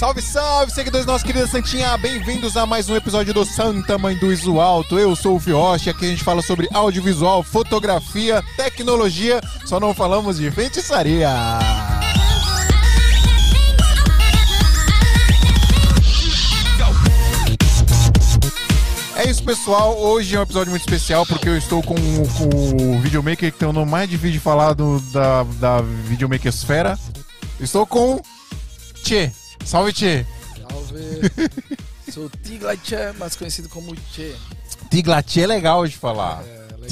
Salve, salve, seguidores nossa querida Santinha! Bem-vindos a mais um episódio do Santa Mãe do Iso Alto. Eu sou o Fioche, aqui a gente fala sobre audiovisual, fotografia, tecnologia, só não falamos de feitiçaria. É isso, pessoal. Hoje é um episódio muito especial porque eu estou com, com o videomaker que tem o nome mais difícil de falar do, da, da videomakersfera. Estou com Tchê. Salve, Tchê. Salve. Sou Tiglatché, mais conhecido como Tchê. Tiglatchê é legal de falar. É, legal.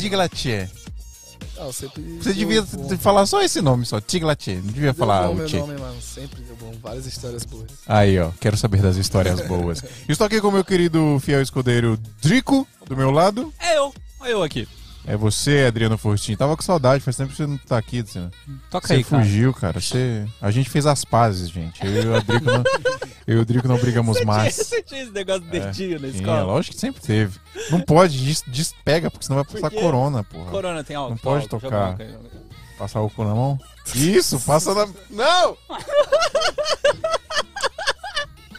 Não, sempre Você devia bom. falar só esse nome só, Tiglatchê. Não devia Deu falar bom o meu nome, mano. Sempre deu bom. Várias histórias boas. Aí, ó, quero saber das histórias boas. Estou aqui com o meu querido fiel escudeiro Drico, do meu lado. É eu. Olha eu aqui. É você, Adriano Fortin. Tava com saudade, faz tempo que você não tá aqui. Você, Toca você aí, cara. fugiu, cara. Você... A gente fez as pazes, gente. Eu e o Drico não, eu e o Drico não brigamos mais. Você tinha esse negócio de dedinho na Sim, é, escola? lógico que sempre teve. Não pode, des- despega, porque senão vai passar quê? corona, porra. Corona tem álcool. Não pode álcool, tocar. joga álcool aí. Passar o cu na mão? Isso, passa na. Não!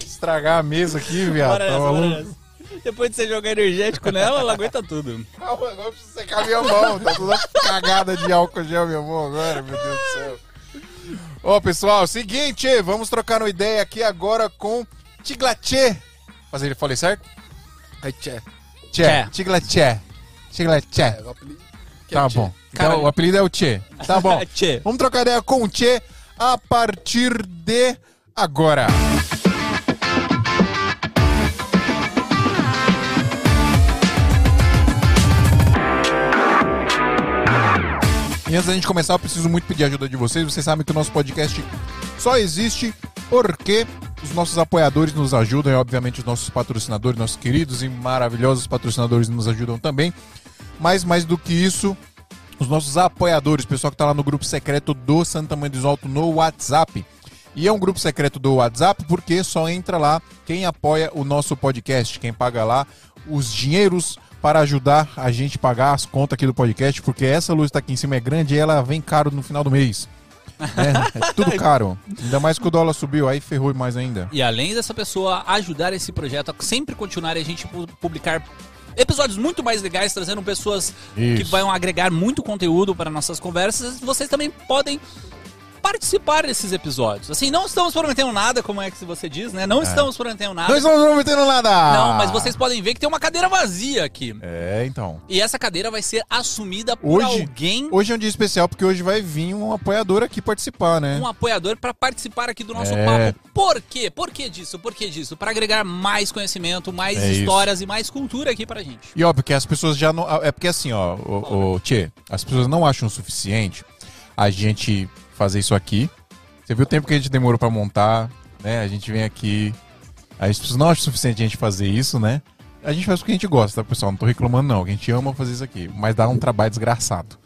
Estragar a mesa aqui, viado. Tá maluco? Depois de você jogar energético nela, ela aguenta tudo. Calma, agora eu preciso secar minha mão. Tá toda cagada de álcool gel minha mão agora, meu Deus do céu. Ó, pessoal, seguinte, vamos trocar uma ideia aqui agora com Tiglatchê. Fazer ele falei certo? Aí, Tchê. Tchê. Tiglatchê. É, é Tá bom. Então, o apelido é o Tchê. Tá bom. Vamos trocar ideia com o Tchê a partir de agora. E antes da gente começar, eu preciso muito pedir a ajuda de vocês. Vocês sabem que o nosso podcast só existe porque os nossos apoiadores nos ajudam e, obviamente, os nossos patrocinadores, nossos queridos e maravilhosos patrocinadores nos ajudam também. Mas, mais do que isso, os nossos apoiadores, o pessoal que tá lá no grupo secreto do Santa Mãe do Alto no WhatsApp. E é um grupo secreto do WhatsApp porque só entra lá quem apoia o nosso podcast, quem paga lá os dinheiros para ajudar a gente a pagar as contas aqui do podcast, porque essa luz tá aqui em cima é grande e ela vem caro no final do mês. É, é tudo caro. Ainda mais que o dólar subiu, aí ferrou mais ainda. E além dessa pessoa ajudar esse projeto a sempre continuar e a gente pu- publicar episódios muito mais legais, trazendo pessoas que Isso. vão agregar muito conteúdo para nossas conversas, vocês também podem participar desses episódios. Assim, não estamos prometendo nada, como é que você diz, né? Não estamos prometendo nada. Não estamos prometendo nada! Não, mas vocês podem ver que tem uma cadeira vazia aqui. É, então. E essa cadeira vai ser assumida por Hoje- alguém, Hoje é um dia especial porque hoje vai vir um apoiador aqui participar, né? um apoiador, para participar aqui do nosso É. papo. Por quê? Por que disso? Por que disso? Para agregar mais conhecimento, mais É isso. histórias e mais cultura aqui pra gente. E ó, porque as pessoas já não. É porque assim, ó, o, o Tchê, as pessoas não acham o suficiente a gente fazer isso aqui. Você viu o tempo que a gente demorou pra montar, né? A gente vem aqui. Aí as pessoas não acham o suficiente a gente fazer isso, né? A gente faz porque a gente gosta, tá, pessoal? Não tô reclamando, não. A gente ama fazer isso aqui. Mas dá um trabalho desgraçado.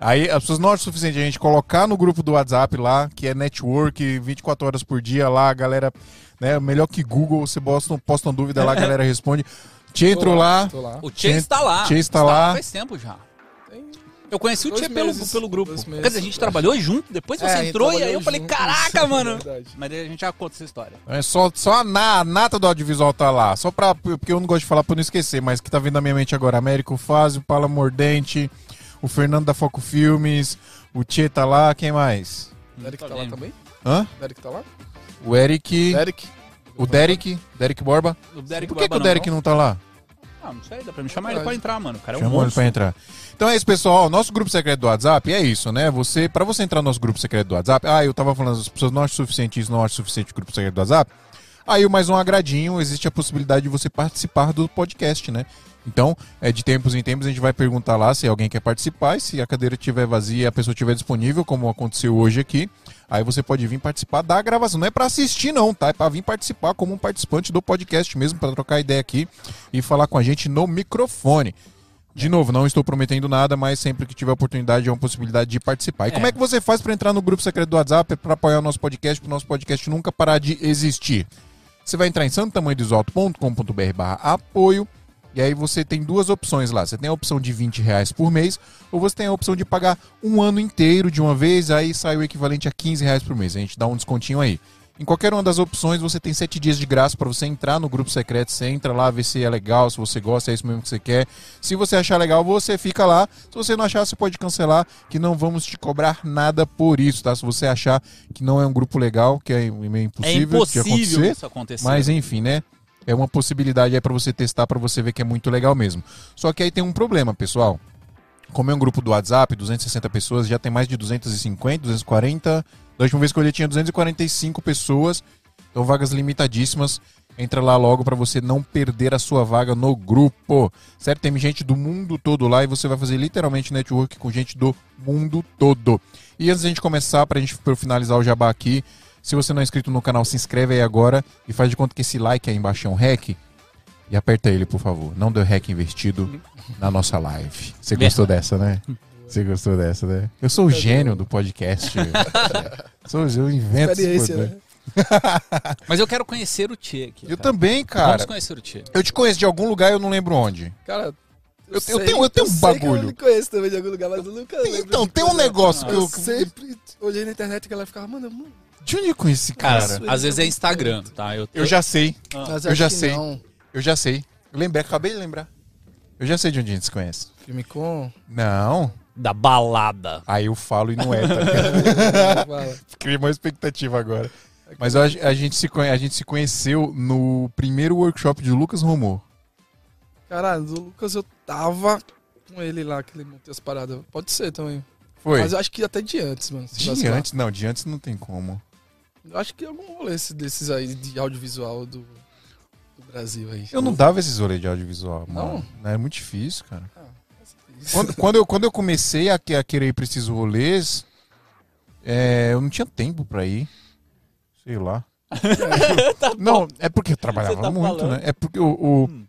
Aí as pessoas não acham o suficiente a gente colocar no grupo do WhatsApp lá, que é network, 24 horas por dia lá, a galera, né? Melhor que Google, você posta, posta uma dúvida lá, a galera responde. Te entrou lá. Lá. O Tchê Tchê- está lá. Tchê está lá. faz tempo já. Eu conheci o Tchê pelo, pelo grupo. meses. Quer dizer, a gente trabalhou junto, depois É, você gente entrou e aí eu falei, juntos, caraca, é mano. verdade. Mas aí a gente já conta essa história. É só, só a, na- a nata do audiovisual tá lá. Só pra. Porque eu não gosto de falar pra não esquecer, mas que tá vindo na minha mente agora. Américo Fázio, Paula Mordente, o Fernando da Foco Filmes, o Tchê tá lá, quem mais? O Derek Tá tá lá vendo. também? Hã? O Derek tá lá? O Eric. Derek. O Derek. Derek Borba. O Derek Por que, que Barba o Derek não? não tá lá? Ah, não sei, dá pra me chamar ele pra entrar, mano. O cara é um Chamou ele monstro. pra entrar. Então é isso, pessoal. Nosso grupo secreto do WhatsApp é isso, né? Você, para você entrar no nosso grupo secreto do WhatsApp, ah, eu tava falando, as pessoas não acham suficiente isso, não acham suficiente o grupo secreto do WhatsApp. Aí, mais um agradinho, existe a possibilidade de você participar do podcast, né? Então, é, de tempos em tempos, a gente vai perguntar lá se alguém quer participar. E se a cadeira estiver vazia e a pessoa estiver disponível, como aconteceu hoje aqui, aí você pode vir participar da gravação. Não é pra assistir, não, tá? É pra vir participar como um participante do podcast mesmo, pra trocar ideia aqui e falar com a gente no microfone. De novo, não estou prometendo nada, mas sempre que tiver oportunidade é uma possibilidade de participar. E É. como é que você faz para entrar no grupo secreto do WhatsApp para apoiar o nosso podcast, para o nosso podcast nunca parar de existir? Você vai entrar em santotamanhodesalto.com.br barra apoio e aí você tem duas opções lá. Você tem a opção de 20 reais por mês ou você tem a opção de pagar um ano inteiro de uma vez, aí sai o equivalente a 15 reais por mês. A gente dá um descontinho aí. Em qualquer uma das opções, você tem sete dias de graça para você entrar no grupo secreto. Você entra lá, vê se é legal, se você gosta, é isso mesmo que você quer. Se você achar legal, você fica lá. Se você não achar, você pode cancelar, que não vamos te cobrar nada por isso, tá? Se você achar que não é um grupo legal, que é meio É impossível, de impossível acontecer. isso acontecer. Mas enfim, né? É uma possibilidade aí pra você testar, pra você ver que é muito legal mesmo. Só que aí tem um problema, pessoal. Como é um grupo do WhatsApp, 260 pessoas, já tem mais de 250, 240. Da última vez que eu olhei tinha 245 pessoas. Então vagas limitadíssimas. Entra lá logo pra você não perder a sua vaga no grupo. Certo? Tem gente do mundo todo lá e você vai fazer literalmente network com gente do mundo todo. E antes da gente começar, pra gente pra eu finalizar o jabá aqui, se você não é inscrito no canal, se inscreve aí agora e faz de conta que esse like aí embaixo é um hack. E aperta ele, por favor. Não deu hack investido na nossa live. Você gostou dessa, né? Você gostou dessa, né? Eu sou o gênio do podcast. sou, eu invento Experiência, né? Mas eu quero conhecer o Tchê aqui. Eu cara. também, Vamos cara. conhecer o Tchê. Eu te conheço de algum lugar, eu não lembro onde. Cara, Eu- eu tenho- eu tenho um sei que bagulho. Eu me conheço também de algum lugar, mas eu nunca lembro. Então, tem um negócio que Eu eu. sempre olhei na internet que ela ficava, mano, mano. De onde eu conheci esse Cara, cara? às vezes é Instagram, tá? Eu, Eu já sei. Mas Eu já sei. Não. Eu já sei. Eu lembrei, acabei de lembrar. Eu já sei de onde a gente se conhece. Filme com. Não. Da balada. Aí eu falo e não é, tá. Criei uma expectativa agora. Mas eu acho- a, gente se, a gente se conheceu no primeiro workshop de Lucas Romor. Cara, do Lucas eu tava com ele lá, que ele montou as paradas. Pode ser também. Foi? Mas eu acho que até de antes, mano. se de antes? Não, de antes não tem como. Eu acho que algum rolê esse- desses aí de audiovisual do, do Brasil aí. Eu não dava esses rolês de audiovisual, mano. É muito difícil, cara. Isso. Quando, quando eu, quando eu comecei a, a querer ir pra esses rolês, é, eu não tinha tempo pra ir. Sei lá. não, é porque eu trabalhava tá muito, falando. né? É porque o, o,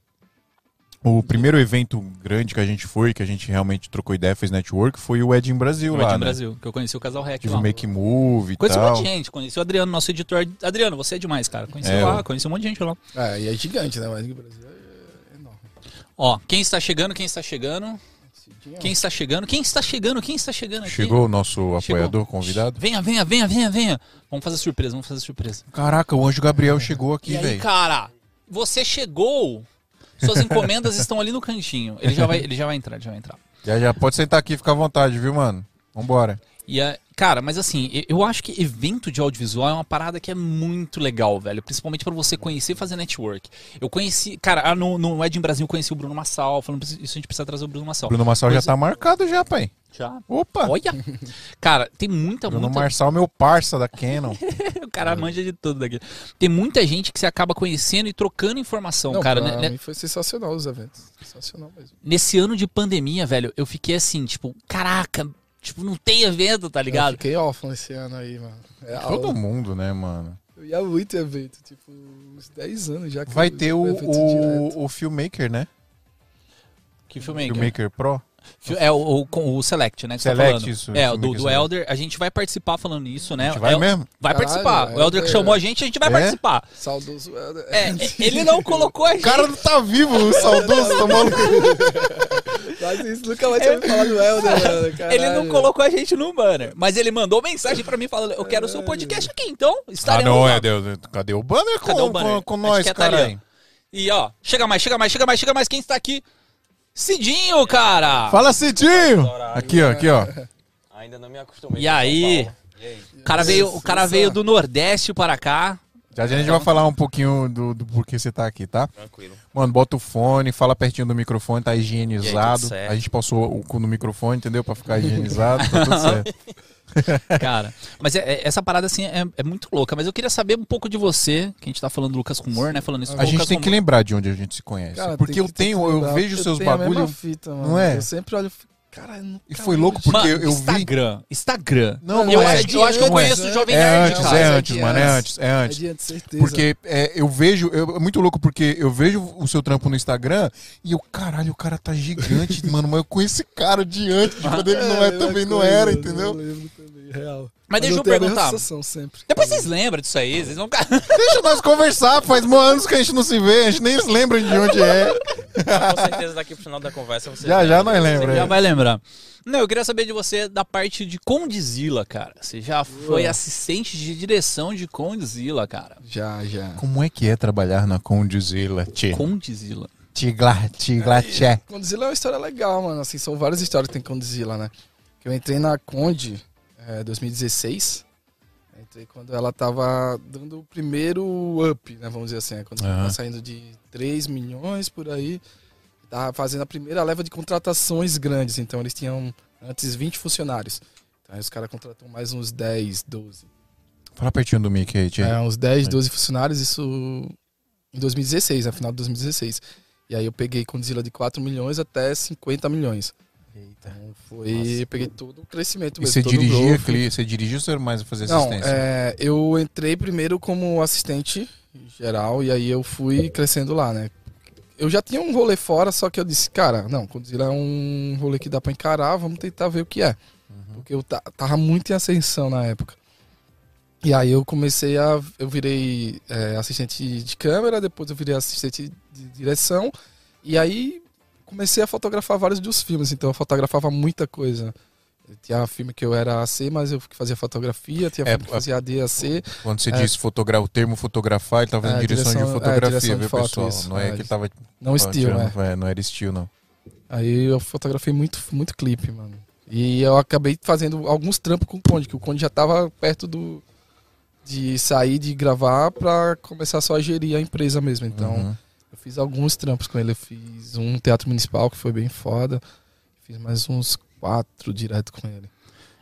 o primeiro evento grande que a gente foi, que a gente realmente trocou ideia, fez network, foi o Ed em Brasil O lá, Ed né? Brasil, que eu conheci o Casal Rec Tive lá. o Make Move e Conheci um tal. monte de gente, conheci o Adriano, nosso editor. Adriano, você é demais, cara. Conheci É, lá, eu- conheci um monte de gente lá. É, e é gigante, né? O Brasil é enorme. Ó, quem está chegando, quem está chegando, quem está chegando, quem está chegando, quem está chegando aqui. Chegou o nosso Chegou. apoiador convidado. Venha, venha, venha, venha, venha. Vamos fazer surpresa, vamos fazer surpresa. Caraca, o Anjo Gabriel chegou aqui, velho. cara, você chegou. Suas encomendas estão ali no cantinho. Ele já vai, ele já vai entrar, ele já vai entrar. Já, já pode sentar aqui e ficar à vontade, viu, mano? Vambora. E a, cara, mas assim, eu acho que evento de audiovisual é uma parada que é muito legal, velho. Principalmente pra você conhecer e fazer network. Eu conheci, cara, ah, no, no Ed em Brasil eu conheci o Bruno Massal. Falando isso, a gente precisa trazer o Bruno Massal. Bruno Marçal já tá marcado já, pai. Já. Opa! Olha! Cara, tem muita, Bruno muita. Marçal, meu parça da Canon. O cara manja de tudo daqui. Tem muita gente que você acaba conhecendo e trocando informação, Não, cara. pra né- mim foi sensacional os eventos. Sensacional mesmo. Nesse ano de pandemia, velho, eu fiquei assim, tipo, caraca, tipo, não tem evento, tá Eu ligado? fiquei órfão esse ano aí, mano. É Todo aula. mundo, né, mano? Eu ia muito evento, tipo, uns 10 anos já que Vai eu- ter o, direto. o, o Filmmaker, né? Que filmmaker? Filmmaker Pro. É o, o, o Select, né? Tá Select, falando. isso, É, isso o do, do. Elder. A gente vai participar falando isso, né? A gente vai El- mesmo? Vai Caralho, participar. O Elder que Elder- chamou a gente, a gente vai É? participar. Saudoso Helder. É, ele não colocou a O gente. cara não tá vivo, o saudoso, tá maluco. Mas isso nunca vai ter me falar do Helder, mano. Ele não colocou a gente no banner, mas ele mandou mensagem pra mim falando: Eu quero o seu podcast aqui, então. Ah, não, lá. é Deus. Cadê o banner com, Cadê o banner? com, com nós, é tá caralho? E ó, chega mais, chega mais, chega mais, chega mais. Quem está aqui? Cidinho, cara! Fala, Cidinho! Aqui, ó, aqui, ó. Ainda não me acostumei E aí? E aí? O cara veio, o cara veio do Nordeste para cá. Já a gente vai falar um pouquinho do, do porquê você tá aqui, tá? Tranquilo. Mano, bota o fone, fala pertinho do microfone, tá aí, higienizado. certo? A gente passou o cu no microfone, entendeu? Pra ficar higienizado, tá tudo certo. Cara, mas é- é- essa parada assim é, é muito louca. Mas eu queria saber um pouco de você, que a gente tá falando do Lucas Rumor, né? Falando isso com A gente Lucas tem que lembrar de onde a gente se conhece. Cara, porque tem eu tenho, eu vejo eu seus tenho a mesma bagulho. fita, mano. Não é? Eu sempre olho. E nunca E foi louco porque Mano, eu, eu vi. Instagram. Instagram. Não, não eu, é. acho, eu acho que eu Não é. conheço o Jovem É Nerd, antes, cara. é cara. antes, mano, é antes, é É antes. de antes, certeza. Porque é, eu vejo, eu- é muito louco porque eu vejo o seu trampo no Instagram e eu, caralho, o cara tá gigante, mano, mas eu conheço esse cara de antes, de quando ele não é também, não coisa, era, eu entendeu? Real. Mas deixa eu eu tenho a mesma perguntar. sensação sempre. Depois vocês lembram disso aí, vocês vão. Deixa nós conversar, faz anos que a gente não se vê, a gente nem se lembra de onde é. Com certeza daqui pro final da conversa você Já, já nós lembra. Já vai lembrar. Não, eu queria saber de você da parte de Condzilla, cara. Você já foi assistente de direção de Condzilla, cara. Já, já. Como é que é trabalhar na Condizila, tchê? Condzilla. Tigla, tigla, tchê. Condzilla é uma história legal, mano. Assim, são várias histórias que tem Condzilla, né? Que eu entrei na Conde em 2016. Entrei quando ela tava dando o primeiro up, né? Vamos dizer assim. né? Quando tava saindo de 3 milhões por aí. Tava fazendo a primeira leva de contratações grandes. Então eles tinham antes 20 funcionários. Então aí os caras contratam mais uns 10, 12. Fala pertinho do Mickey aí, tchê. É, uns 10, 12 funcionários, isso em 2016, no final de 2016. E aí eu peguei Condzilla de 4 milhões até 50 milhões. Então foi. Eu peguei todo o crescimento E mesmo. você todo o dirigia, cli- você dirigia ou você era mais fazer Não, assistência? é, eu entrei primeiro como assistente geral e aí eu fui crescendo lá, né? Eu já tinha um rolê fora, só que eu disse, cara, não, Condzilla é um rolê que dá pra encarar, vamos tentar ver o que é. Porque eu ta- tava muito em ascensão na época. E aí eu comecei a. Eu virei é, assistente de câmera, depois eu virei assistente de direção. E aí comecei a fotografar vários dos filmes, então eu fotografava muita coisa. Tinha filme que eu era AC, mas eu fazia fotografia, tinha É, filme que fazia AD, AC. Quando você é. disse fotogra- o termo fotografar, ele tava fazendo É, direção, direção- de é, fotografia, direção de viu, foto, pessoal? isso. Não é, É, que tava. Não estilo, né? é, Não era estilo, não. Aí eu fotografei muito, muito clipe, mano. E eu acabei fazendo alguns trampos com o Conde, que o Conde já tava perto do de sair de gravar pra começar só a gerir a empresa mesmo. Então, Uhum. Fiz alguns trampos com ele. Eu fiz um teatro municipal que foi bem foda. Fiz mais uns quatro direto com ele.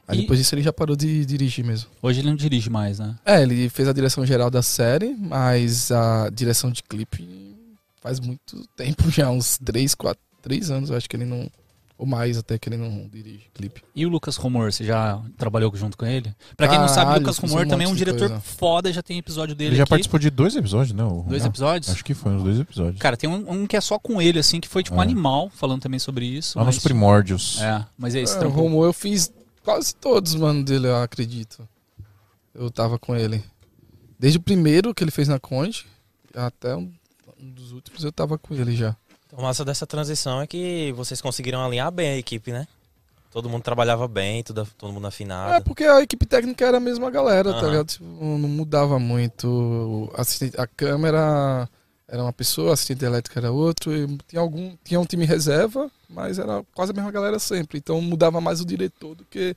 Aí E- depois disso ele já parou de dirigir mesmo. Hoje ele não dirige mais, né? É, ele fez a direção geral da série, mas a direção de clipe faz muito tempo já, uns três, quatro, três anos, eu acho que ele não. Ou mais até que ele não dirige clipe. E o Lucas Romor, você já trabalhou junto com ele? Pra quem não sabe, o Lucas fiz um Romor também é um diretor coisa. foda, já tem episódio dele Ele já aqui. participou de dois episódios, né? o Dois episódios? Acho que foi uns dois episódios. Cara, tem um, um que é só com ele, assim, que foi tipo É. animal, falando também sobre isso. Lá nos mas- primórdios. É, mas é esse É, o. Romo eu fiz quase todos, mano, dele, eu acredito. Eu tava com ele. Desde o primeiro que ele fez na Conde, até um, um dos últimos eu tava com ele já. O massa dessa transição é que vocês conseguiram alinhar bem a equipe, né? Todo mundo trabalhava bem, tudo, todo mundo afinado. É, porque a equipe técnica era a mesma galera, tá Aham. ligado? Tipo, não mudava muito. Assistente- a câmera era uma pessoa, a assistente elétrica era outro. e tinha, algum, tinha um time reserva, mas era quase a mesma galera sempre. Então mudava mais o diretor do que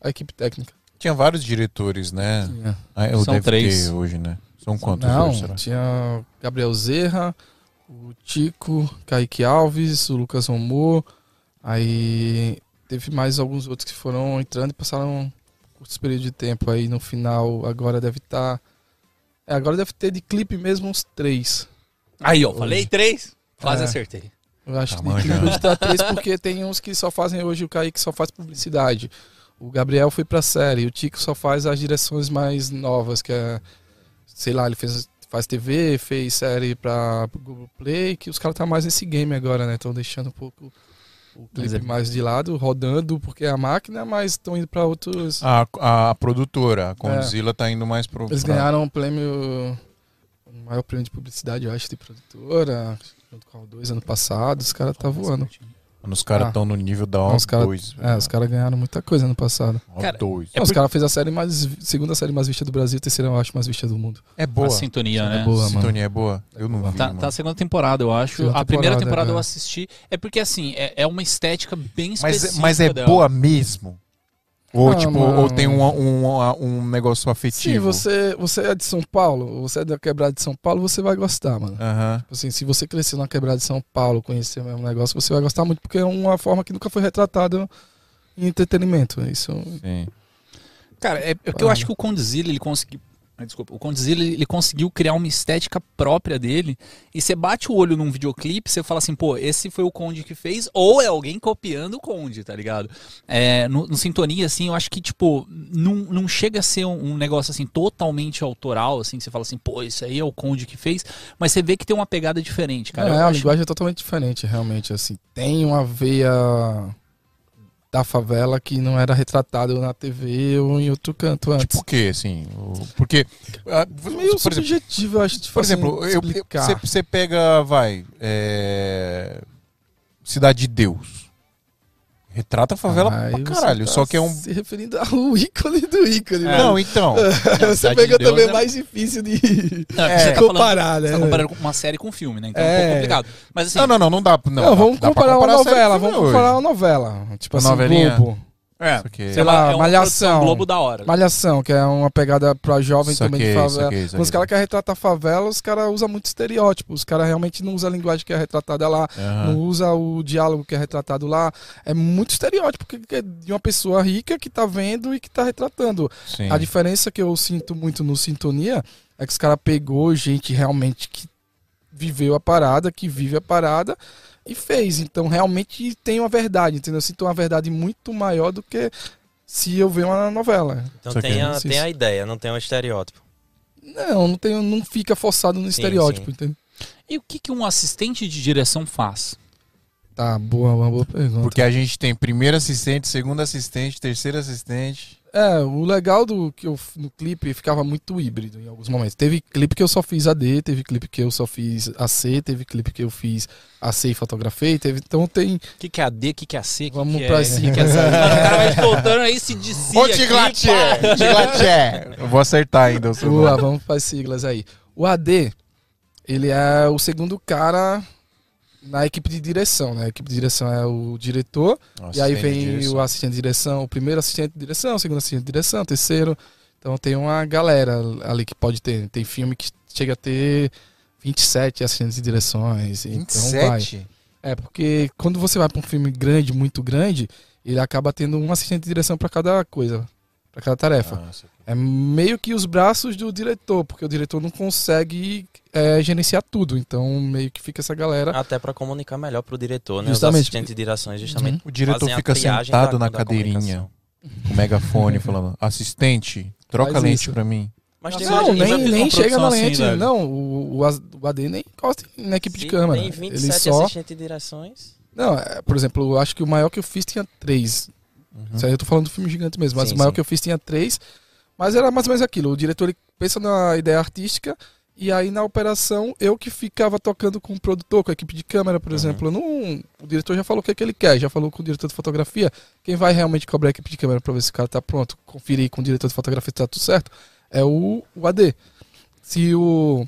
a equipe técnica. Tinha vários diretores, né? Tinha. Ah, eu São três. hoje, né? São quantos Não, hoje, será? tinha Gabriel Zerra, o Tico, Kaique Alves, o Lucas Romô. Aí teve mais alguns outros que foram entrando e passaram um curto período de tempo. Aí no final, agora deve estar. É, agora deve ter de clipe mesmo uns três. Aí, ó, falei três, quase É. acertei. Eu acho Tá que de clipe hoje tá três porque tem uns que só fazem hoje, o Kaique só faz publicidade. O Gabriel foi pra série, o Tico só faz as direções mais novas, que é, sei lá, ele fez, faz TV, fez série pra Google Play, que os caras tá mais nesse game agora, né? Estão deixando um pouco o clipe é- mais de lado, rodando, porque é a máquina, mas estão indo pra outros. A, a produtora, a Condzilla, tá indo mais pro. Eles ganharam um prêmio, o maior prêmio de publicidade, eu acho, de produtora, junto com a O2 ano passado, os caras tá voando. Os caras Ah. estão no nível da Não, os cara- O2. É, os caras ganharam muita coisa ano passado. Cara, O2. É Não, Os caras fez a série mais. Segunda série mais vista do Brasil, terceira, eu acho, mais vista do mundo. É A boa. sintonia, É né? boa. A mano. sintonia é boa? Eu não vi. Tá, mano. tá a segunda temporada, eu acho. Segunda a primeira temporada, temporada é. eu assisti. É porque, assim, é, é uma estética bem Mas, específica mas é dela. boa mesmo? Ou, Ah, tipo, mano. ou tem um, um, um negócio Se afetivo? você, você é de São Paulo, você é da quebrada de São Paulo, você vai gostar, mano. Aham. Tipo Assim, se você cresceu na quebrada de São Paulo, conhecer o mesmo negócio, você vai gostar muito, porque é uma forma que nunca foi retratada em entretenimento. Isso. Sim. Cara, é, é porque eu acho que o Condzilla, ele conseguiu. Ah, Desculpa, o Condzilla ele conseguiu criar uma estética própria dele. E você bate o olho num videoclipe, você fala assim, pô, esse foi o Conde que fez, ou é alguém copiando o Conde, tá ligado? É, no, no Sintonia, assim, eu acho que, tipo, não, não chega a ser um, um negócio assim totalmente autoral, assim, que você fala assim, pô, isso aí é o Conde que fez, mas você vê que tem uma pegada diferente, cara. é, eu a acho- linguagem é totalmente diferente, realmente. Assim, tem uma veia da favela que não era retratado na TV ou em outro canto antes. Tipo o quê, assim? Porque. ah, Meio por subjetivo, eu acho. Tipo, por exemplo, você pega, vai. é, Cidade de Deus. Retrata a favela Aí pra caralho. tá Só que é um. Se referindo ao ícone do ícone. né? Não, então. Você pega de também é- mais difícil de Não, É. você tá falando- comparar, você né? tá comparando com uma série com um filme, né? Então é, um É. pouco complicado. Mas assim, Não, não, não, não dá. Não, Não, vamos dá comparar uma comparar a série novela, vamos comparar uma novela. Tipo Uma assim, novelinha. Globo. É, Isso aqui. Sei é lá, é uma Malhação. Globo da hora. Malhação, que é uma pegada pra jovem também de favela. Quando os caras querem retratar favela, os caras usam muito estereótipo. Os caras realmente não usam a linguagem que é retratada lá, Aham. não usa o diálogo que é retratado lá. É muito estereótipo que- que é de uma pessoa rica que tá vendo e que tá retratando. Sim. A diferença que eu sinto muito no Sintonia é que os caras pegou gente realmente que viveu a parada, que vive a parada e fez. Então realmente tem uma verdade, entendeu? Eu sinto uma verdade muito maior do que se eu ver uma novela. Então tem é a, tem a ideia, não tem um estereótipo. Não, não, tem, não fica forçado no estereótipo, sim. entendeu? E o que, que um assistente de direção faz? Tá, boa, uma boa pergunta. Porque a gente tem primeiro assistente, segundo assistente, terceiro assistente. É, o legal do que eu no clipe ficava muito híbrido em alguns momentos. Teve clipe que eu só fiz AD, teve clipe que eu só fiz AC, teve clipe que eu fiz AC e fotografei, teve, então tem O que, que é AD, o que, que é AC? que Vamos que pra é... cima. o que que é o cara vai voltando aí se disse Ô, Tiglatier! Tiglatier! Eu vou acertar ainda o seu vamos para as siglas aí. O AD, ele é o segundo cara na equipe de direção, né? A equipe de direção é o diretor, e aí vem o assistente de direção, o primeiro assistente de direção, o segundo assistente de direção, o terceiro. Então tem uma galera ali que pode ter. Tem filme que chega a ter 27 assistentes de direções. Então vai. 27? É, porque quando você vai para um filme grande, muito grande, ele acaba tendo um assistente de direção para cada coisa, para cada tarefa. Nossa. É meio que os braços do diretor, porque o diretor não consegue é, gerenciar tudo. Então, meio que fica essa galera. Até pra comunicar melhor pro diretor, né? Justamente. Os assistentes de direção, justamente. O diretor fica sentado da- na da cadeirinha, com o megafone, falando: assistente, troca Faz lente pra mim. Mas tem Não, nem, nem chega na assim, lente. velho. não, o, o, AD nem encosta na equipe de Sim, câmera. Tem Ele 27 só. assistentes de direções. Não, é, por exemplo, eu acho que o maior que eu fiz tinha três. Uhum. Isso aí eu tô falando do filme gigante mesmo, mas Sim, o maior sim. que eu fiz tinha três. Mas era mais ou menos aquilo. O diretor ele pensa na ideia artística e aí na operação eu que ficava tocando com o produtor, com a equipe de câmera, por Uhum. exemplo. Não, o diretor já falou o que, é que ele quer, já falou com o diretor de fotografia. Quem vai realmente cobrar a equipe de câmera pra ver se o cara tá pronto, conferir com o diretor de fotografia se tá tudo certo, é o, o AD. Se o.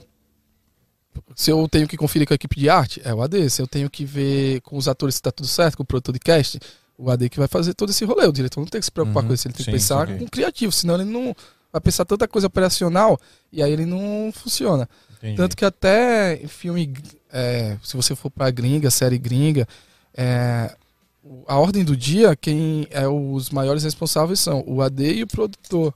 Se eu tenho que conferir com a equipe de arte, é o AD. Se eu tenho que ver com os atores se tá tudo certo, com o produtor de cast, o AD que vai fazer todo esse rolê. O diretor não tem que se preocupar Uhum, com isso, ele tem sim, que pensar com criativo, senão ele não vai pensar tanta coisa operacional e aí ele não funciona. Entendi. Tanto que até em filme, é, se você for pra gringa, série gringa, é, a ordem do dia, quem é os maiores responsáveis são o AD e o produtor.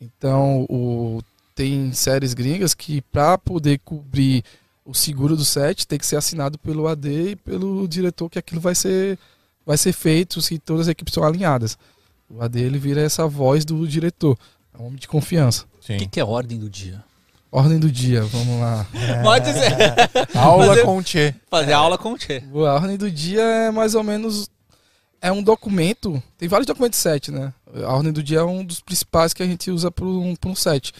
Então, o, tem séries gringas que para poder cobrir o seguro do set tem que ser assinado pelo AD e pelo diretor que aquilo vai ser vai ser feito se todas as equipes estão alinhadas. O AD ele vira essa voz do diretor, é um homem de confiança. O que, que é ordem do dia? Ordem do dia, vamos lá. Pode ser. Aula Mas eu- com o Tchê. Fazer aula com o Tchê. A ordem do dia é mais ou menos. É um documento. Tem vários documentos set, né? A ordem do dia é um dos principais que a gente usa para um, pra um set.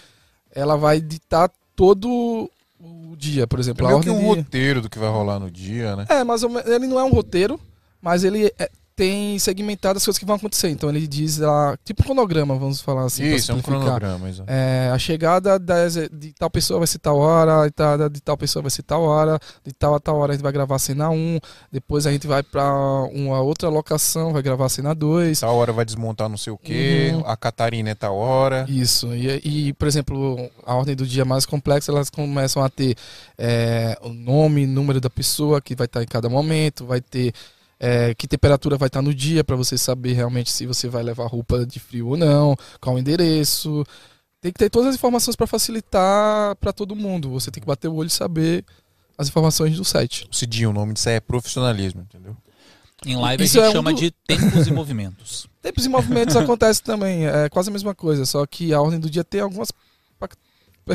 Ela vai ditar todo o dia, por É exemplo. a meio que ordem um de... roteiro do que vai rolar no dia, né? É, mais ou menos. Ele não é um roteiro, mas ele é- tem segmentado as coisas que vão acontecer. Então ele diz lá. Tipo um cronograma, vamos falar assim. Isso, é um cronograma, exato. É, a chegada das- de tal pessoa vai ser tal hora, a entrada de tal pessoa vai ser tal hora, de tal a tal hora a gente vai gravar a cena 1, depois a gente vai pra uma outra locação, vai gravar a cena 2. Tal hora vai desmontar não sei o quê, Uhum. a Catarina é tal hora. Isso, e, e, por exemplo, a ordem do dia mais complexa, elas começam a ter é, o nome, número da pessoa que vai estar em cada momento, vai ter é, que temperatura vai estar no dia para você saber realmente se você vai levar roupa de frio ou não, qual o endereço. Tem que ter todas as informações para facilitar para todo mundo. Você tem que bater o olho e saber as informações do site. Cidinho, o nome disso é profissionalismo, entendeu? Em live Isso a gente é um chama do- de tempos e movimentos. Tempos e movimentos acontece também, é quase a mesma coisa, só que a ordem do dia tem algumas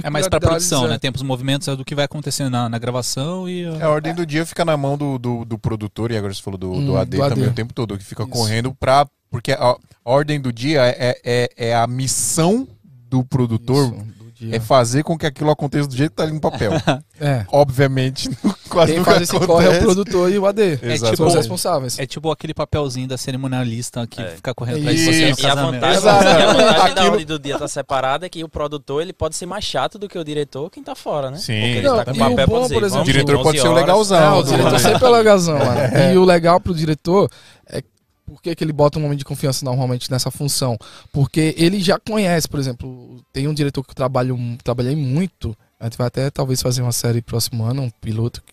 É mais pra produção, é. né? Tempos, movimentos é do que vai acontecer na, na gravação e. É, a ordem do dia fica na mão do, do, do produtor, e agora você falou do, do Hum, AD do também AD. o tempo todo, que fica Isso. correndo pra. Porque a, a ordem do dia é, é, é a missão do produtor Isso, é fazer com que aquilo aconteça do jeito que tá ali no papel. É. Obviamente, quase Quem nunca faz esse corre é o produtor e o AD. É Exato. São os tipo- responsáveis. É tipo aquele papelzinho da cerimonialista que É. fica correndo atrás de você no Isso. E a casamento. vantagem, e a vantagem da Aquilo- ordem do dia estar separada é que o produtor ele pode ser mais chato do que o diretor, quem tá fora, né? Sim. Porque ele Não, tá com e papel o pra bom, dizer, por exemplo, O diretor 11 pode ser o legalzão. Não, o diretor né? sempre é legazão, mano. E o legal pro diretor é por que que ele bota um homem de confiança normalmente nessa função? Porque ele já conhece, por exemplo, tem um diretor que eu trabalho, trabalhei muito. A gente vai até talvez fazer uma série próximo ano, um piloto.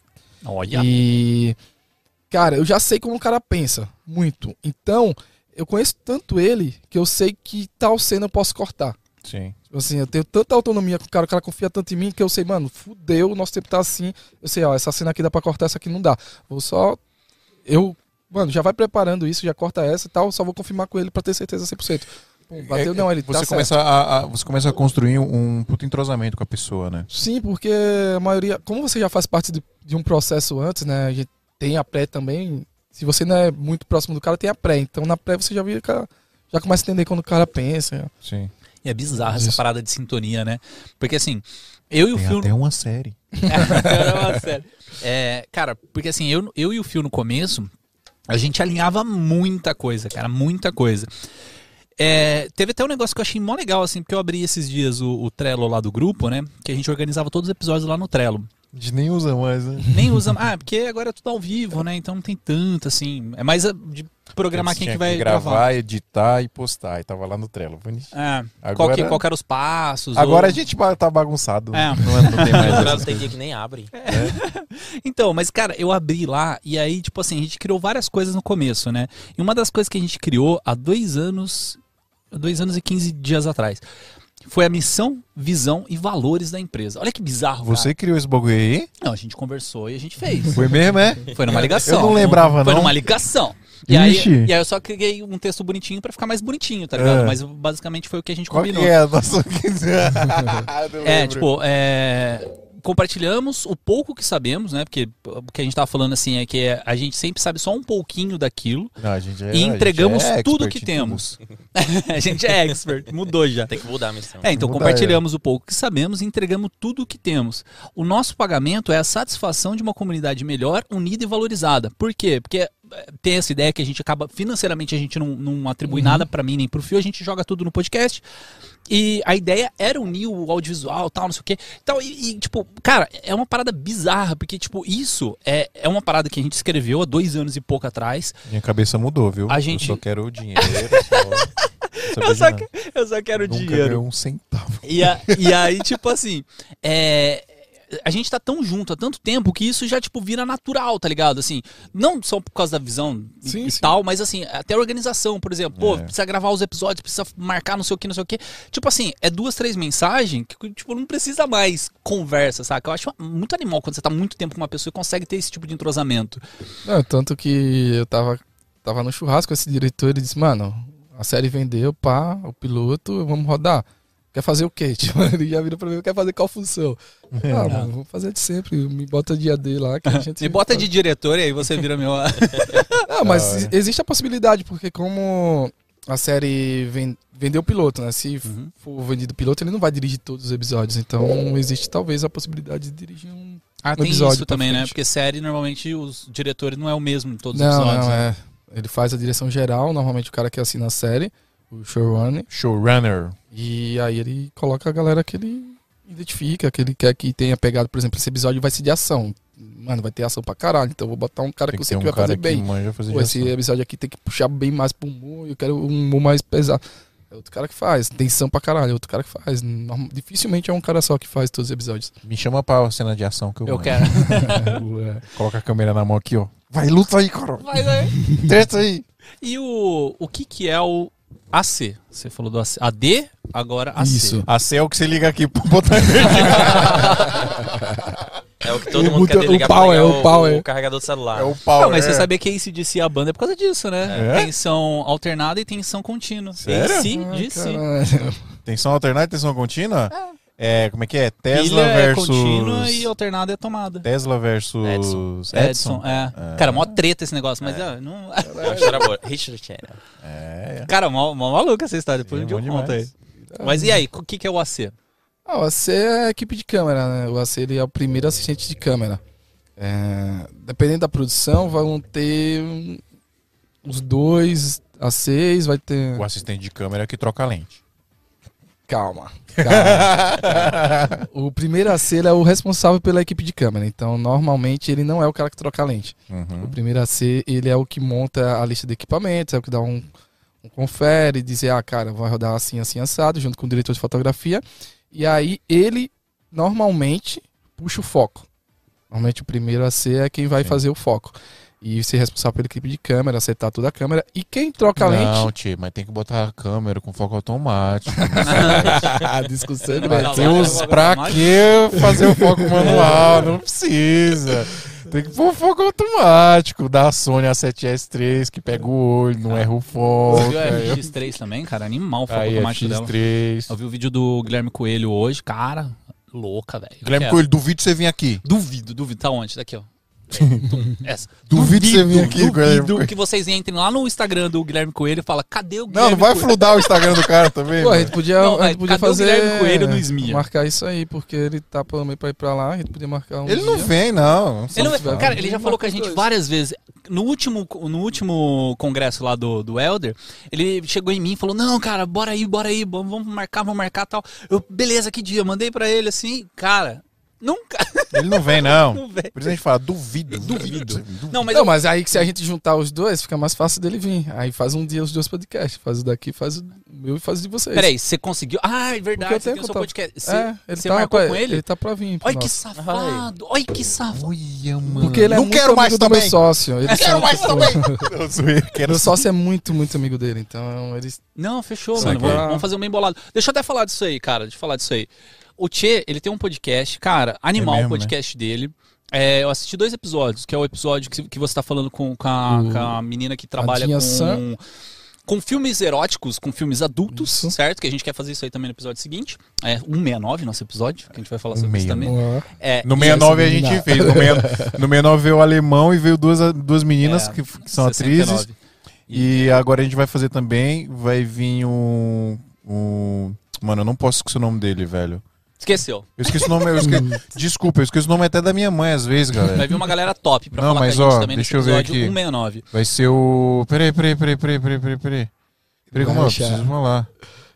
Olha. E. Cara, eu já sei como o cara pensa. Muito. Então, eu conheço tanto ele que eu sei que tal cena eu posso cortar. Sim. Tipo Assim, eu tenho tanta autonomia com o cara, o cara confia tanto em mim que eu sei, mano, fudeu, o nosso tempo tá assim. Eu sei, ó, essa cena aqui dá pra cortar, essa aqui não dá. Vou só. Eu. Mano, já vai preparando isso, já corta essa e tal, só vou confirmar com ele pra ter certeza 100%. Pum, bateu, É, não, ele você tá começa a, a- você começa a construir um puto entrosamento com a pessoa, né? Sim, porque a maioria. Como você já faz parte de, de um processo antes, né? A gente tem a pré também. Se você não é muito próximo do cara, tem a pré. Então na pré você já vira. Já começa a entender quando o cara pensa. Sim. E é bizarro essa parada de sintonia, né? Porque assim, eu e o Tem Phil. até uma série. Caramba, sério. É, cara, porque assim, eu, eu e o Phil no começo, a gente alinhava muita coisa, cara, muita coisa. É, teve até um negócio que eu achei mó legal, assim, porque eu abri esses dias o, o Trello lá do grupo, né? Que a gente organizava todos os episódios lá no Trello. A gente nem usa mais, né? Nem usa. Ah, porque agora é tudo ao vivo, né? Então não tem tanto, assim. É mais de programar quem que vai gravar, gravar. editar e postar. E tava lá no Trello. Bonitinho. É, qual, Agora- que, qual que eram os passos? Agora ou- a gente tá bagunçado. É. Não, é- não tem mais Trello tem dia que nem abre. Então, mas cara, eu abri lá e aí, tipo assim, a gente criou várias coisas no começo, né? E uma das coisas que a gente criou há dois anos, dois anos e 15 dias atrás, foi a missão, visão e valores da empresa. Olha que bizarro, Você criou esse bagulho aí? cara. Não, a gente conversou e a gente fez. Foi mesmo, é? Foi numa ligação. Eu não lembrava, Foi não. numa ligação. E aí, e aí eu só criei um texto bonitinho pra ficar mais bonitinho, tá ligado? É. Mas basicamente foi o que a gente Qual que combinou. é a nossa... Eu não É, tipo, é, compartilhamos o pouco que sabemos, né? Porque o que a gente tava falando assim é que a gente sempre sabe só um pouquinho daquilo Não, a gente é, e a gente entregamos é tudo que tudo. temos. a gente é expert, mudou já. Tem que mudar a missão. É, então Muda compartilhamos o pouco que sabemos e entregamos tudo o que temos. O nosso pagamento é a satisfação de uma comunidade melhor, unida e valorizada. Por quê? Porque tem essa ideia que a gente acaba, financeiramente, a gente não, não atribui nada pra mim nem pro Fio, a gente joga tudo no podcast. E a ideia era unir o audiovisual tal, não sei o quê. Então, e, e, tipo, cara, é uma parada bizarra, porque, tipo, isso é, é uma parada que a gente escreveu há dois anos e pouco atrás. Minha cabeça mudou, viu? A gente- Eu só quero o dinheiro. Só... Eu só, que- eu só quero Nunca dinheiro. um centavo. E, a- e aí, tipo assim, é, a gente tá tão junto há tanto tempo que isso já, tipo, vira natural, tá ligado? Assim, não só por causa da visão e, Sim, e sim. tal, mas assim, até a organização, por exemplo. Pô, É. precisa gravar os episódios, precisa marcar não sei o que, não sei o que. Tipo assim, é duas, três mensagens que, tipo, não precisa mais conversa, saca? Eu acho muito animal quando você tá muito tempo com uma pessoa e consegue ter esse tipo de entrosamento. Não, tanto que eu tava, tava no churrasco com esse diretor ele disse, mano, a série vendeu, pá, o piloto, vamos rodar. Quer fazer o quê? Tipo, ele já virou pra mim, quer fazer qual função? Ah, mano, vou fazer de sempre, me bota de AD lá que a gente... Me bota de diretor e aí você vira meu. Ah, mas Da hora. e- existe a possibilidade, porque como a série ven- vendeu o piloto, né? Se Uhum. for vendido o piloto, ele não vai dirigir todos os episódios. Então existe talvez a possibilidade de dirigir um. Ah, Um tem episódio isso também, né? frente. Porque série, normalmente, os diretores não é o mesmo em todos os não, episódios. não, né? é. Ele faz a direção geral, normalmente o cara que assina a série, o showrunner, Showrunner. e aí ele coloca a galera que ele identifica, que ele quer que tenha pegado, por exemplo, esse episódio vai ser de ação. Mano, vai ter ação pra caralho, então eu vou botar um cara Tem que que você ter que um vai fazer que bem. manja fazer Pô, esse episódio aqui tem que puxar bem mais pro humor, eu quero um humor mais pesado. É outro cara que faz, tensão pra caralho, é outro cara que faz. Dificilmente é um cara só que faz todos os episódios. Me chama pra cena de ação que eu, Eu manjo. quero. Coloca a câmera na mão aqui, ó. Vai, luta aí, cara. Vai, vai. Treta aí. E o, o que que é o AC? Você falou do AC. AD, agora AC. Isso. A C é o que você liga aqui pro botar energia. É o que todo O mundo quer botão- desligar o pau pra é, ligar o pau é. o carregador do celular. É o pau. Não, mas é. você sabia que ACDC a banda é por causa disso, né? É? Tensão alternada e tensão contínua. Sério? AC, Ai, DC. caralho. Tensão alternada e tensão contínua? É, como é que é? Tesla Pilha é versus. contínua e alternada é tomada. Tesla versus. Edson. Edson. é. Cara, mó treta esse negócio, mas ah, não... É uma história boa. Richard Channel. É. Cara, mó, mó maluca essa história. Depois É um dia eu conto aí. Mas e aí, o que, que é o AC? Ah, o AC é a equipe de câmera, né? O AC ele é o primeiro assistente de câmera. É, dependendo da produção, vão ter os dois A6, vai ter. O assistente de câmera que troca a lente. Calma. calma. o primeiro AC ele é o responsável pela equipe de câmera. Então, normalmente, ele não é o cara que troca a lente. O Uhum. primeiro AC, ele é o que monta a lista de equipamentos, é o que dá um, um confere, dizer, ah, cara, vai rodar assim, assim, assado, junto com o diretor de fotografia. E aí, ele, normalmente, puxa o foco. Normalmente, o primeiro AC é quem vai Sim. fazer o foco. E ser responsável pela equipe de câmera, acertar toda a câmera. E quem troca a Não, lente... tio, mas tem que botar a câmera com foco automático. a discussão é Não, não, não, os- não, pra não, que fazer o foco manual? Não precisa. Tem que pôr foco automático da Sony A7S3 que pega o olho, não erra o foco. Você viu a Aí, FX3 também, cara? Animal o foco aí é automático dela. X3. Eu vi o vídeo do Guilherme Coelho hoje, cara, louca, velho. Guilherme quero. Coelho, duvido você vir aqui. Duvido, duvido. Tá onde? Daqui, ó. Essa. Duvido você vir aqui, Guilherme Duvido que vocês entrem lá no Instagram do Guilherme Coelho e falem, cadê o Não, Guilherme não vai Coelho? fludar o Instagram do cara também. Pô, a gente podia, Não, a gente podia cadê o fazer. Guilherme Coelho no Esmia? Marcar isso aí, porque ele tá pelo meio pra ir pra lá, a gente podia marcar um. Ele não dia. vem, não. Ele não- tiver- cara, ele já falou com a gente várias vezes. No último, no último congresso lá do, do Elder, ele chegou em mim e falou: Não, cara, bora aí, bora aí, vamos vamos marcar, vamos marcar tal. Eu, beleza, que dia? Mandei pra ele assim, cara, nunca. Ele não vem, não. Não vem. Por isso a gente fala, duvido. Duvido. Não, mas não, eu- mas aí que se a gente juntar os dois, fica mais fácil dele vir. Aí faz um dia os dois podcasts. Faz o daqui, faz o meu e faz o de vocês. Peraí, você conseguiu. Ah, é verdade, Porque eu você tenho tem o seu contato. podcast. Você, é, ele você tá marcou pra, com ele? Ele tá pra vir. Olha que safado, olha que safado. Olha, mano. Porque ele é não muito quero amigo mais do também. meu sócio. Ele Quero sabe mais também. Quero Meu sócio é muito, muito amigo dele. Então, eles. Não, fechou, mano. é- vamos fazer um bem bolado. Deixa eu até falar disso aí, cara. Deixa eu falar disso aí. O Tchê, ele tem um podcast, cara, animal É mesmo, o podcast dele. É, eu assisti dois episódios, que é o episódio que, que você tá falando com, com, a, com a menina que trabalha com, com filmes eróticos, com filmes adultos, Isso. certo? Que a gente quer fazer isso aí também no episódio seguinte. É 169, nosso episódio, que a gente vai falar sobre isso 169. também. É, No e- 69 a gente fez. No, 69 no 69 veio o alemão e veio duas, duas meninas é, que, que são 69. atrizes. E agora a gente vai fazer também. Vai vir um. um mano, eu não posso esquecer o nome dele, velho. Esqueceu. Eu esqueci o nome. Eu esque... Desculpa, eu esqueci o nome até da minha mãe às vezes, Vai galera. vir uma galera top pra Não, falar mas, com a gente ó, também deixa nesse eu ver episódio aqui. 169. Vai ser o. Peraí, peraí, peraí, peraí, peraí, peraí, peraí. Peraí, como eu Vai achar. preciso vamos lá.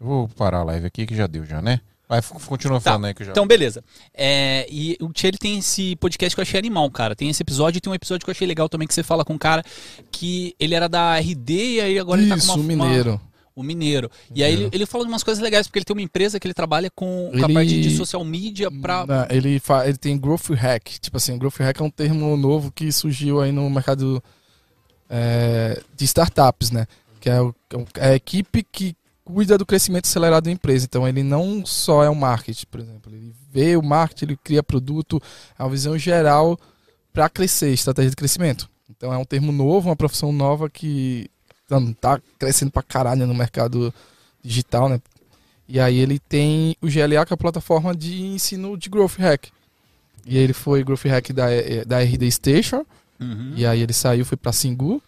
Eu vou parar a live aqui que já deu, já, né? Vai, continua Tá, falando aí que eu já. Então, beleza. É, e o Tchê, ele tem esse podcast que eu achei animal, cara. Tem esse episódio e tem um episódio que eu achei legal também, que você fala com um cara que ele era da RD e aí agora ele tá Isso, com uma... mineiro. uma- o Mineiro. E aí ele, ele fala de umas coisas legais, porque ele tem uma empresa que ele trabalha com, com a parte de social media pra... Não, ele, fa... ele tem growth hack. Tipo assim, growth hack é um termo novo que surgiu aí no mercado é, de startups, né? Que é, o- é a equipe que cuida do crescimento acelerado da empresa. Então ele não só é o marketing, por exemplo. Ele vê o marketing, ele cria produto, é uma visão geral para crescer, estratégia de crescimento. Então é um termo novo, uma profissão nova que tá crescendo pra caralho no mercado digital, né? E aí ele tem o GLA, que é a plataforma de ensino de Growth Hack. E ele foi Growth Hack da, eh, da RD Station. Uhum. E aí ele saiu, foi pra Singu.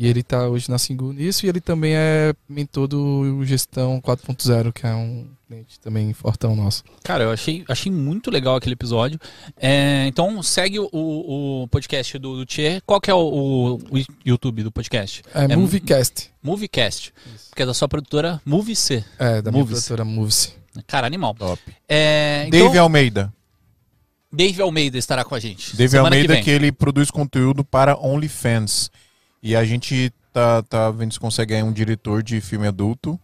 E ele tá hoje na Singu nisso. E ele também é mentor do Gestão 4.0, que é um cliente também fortão nosso. Cara, eu achei, achei muito legal aquele episódio. É, então, segue o, o podcast do, do Tchê. Qual que é o, o- o YouTube do podcast? É, É Moviecast. Moviecast. Que é da sua produtora Movie C. É, da minha Movies. produtora Movies. Cara, animal. Top. É, então, Dave Almeida. Dave Almeida estará com a gente. Dave Almeida que que, ele produz conteúdo para OnlyFans. E a gente tá, tá vendo se consegue aí um diretor de filme adulto.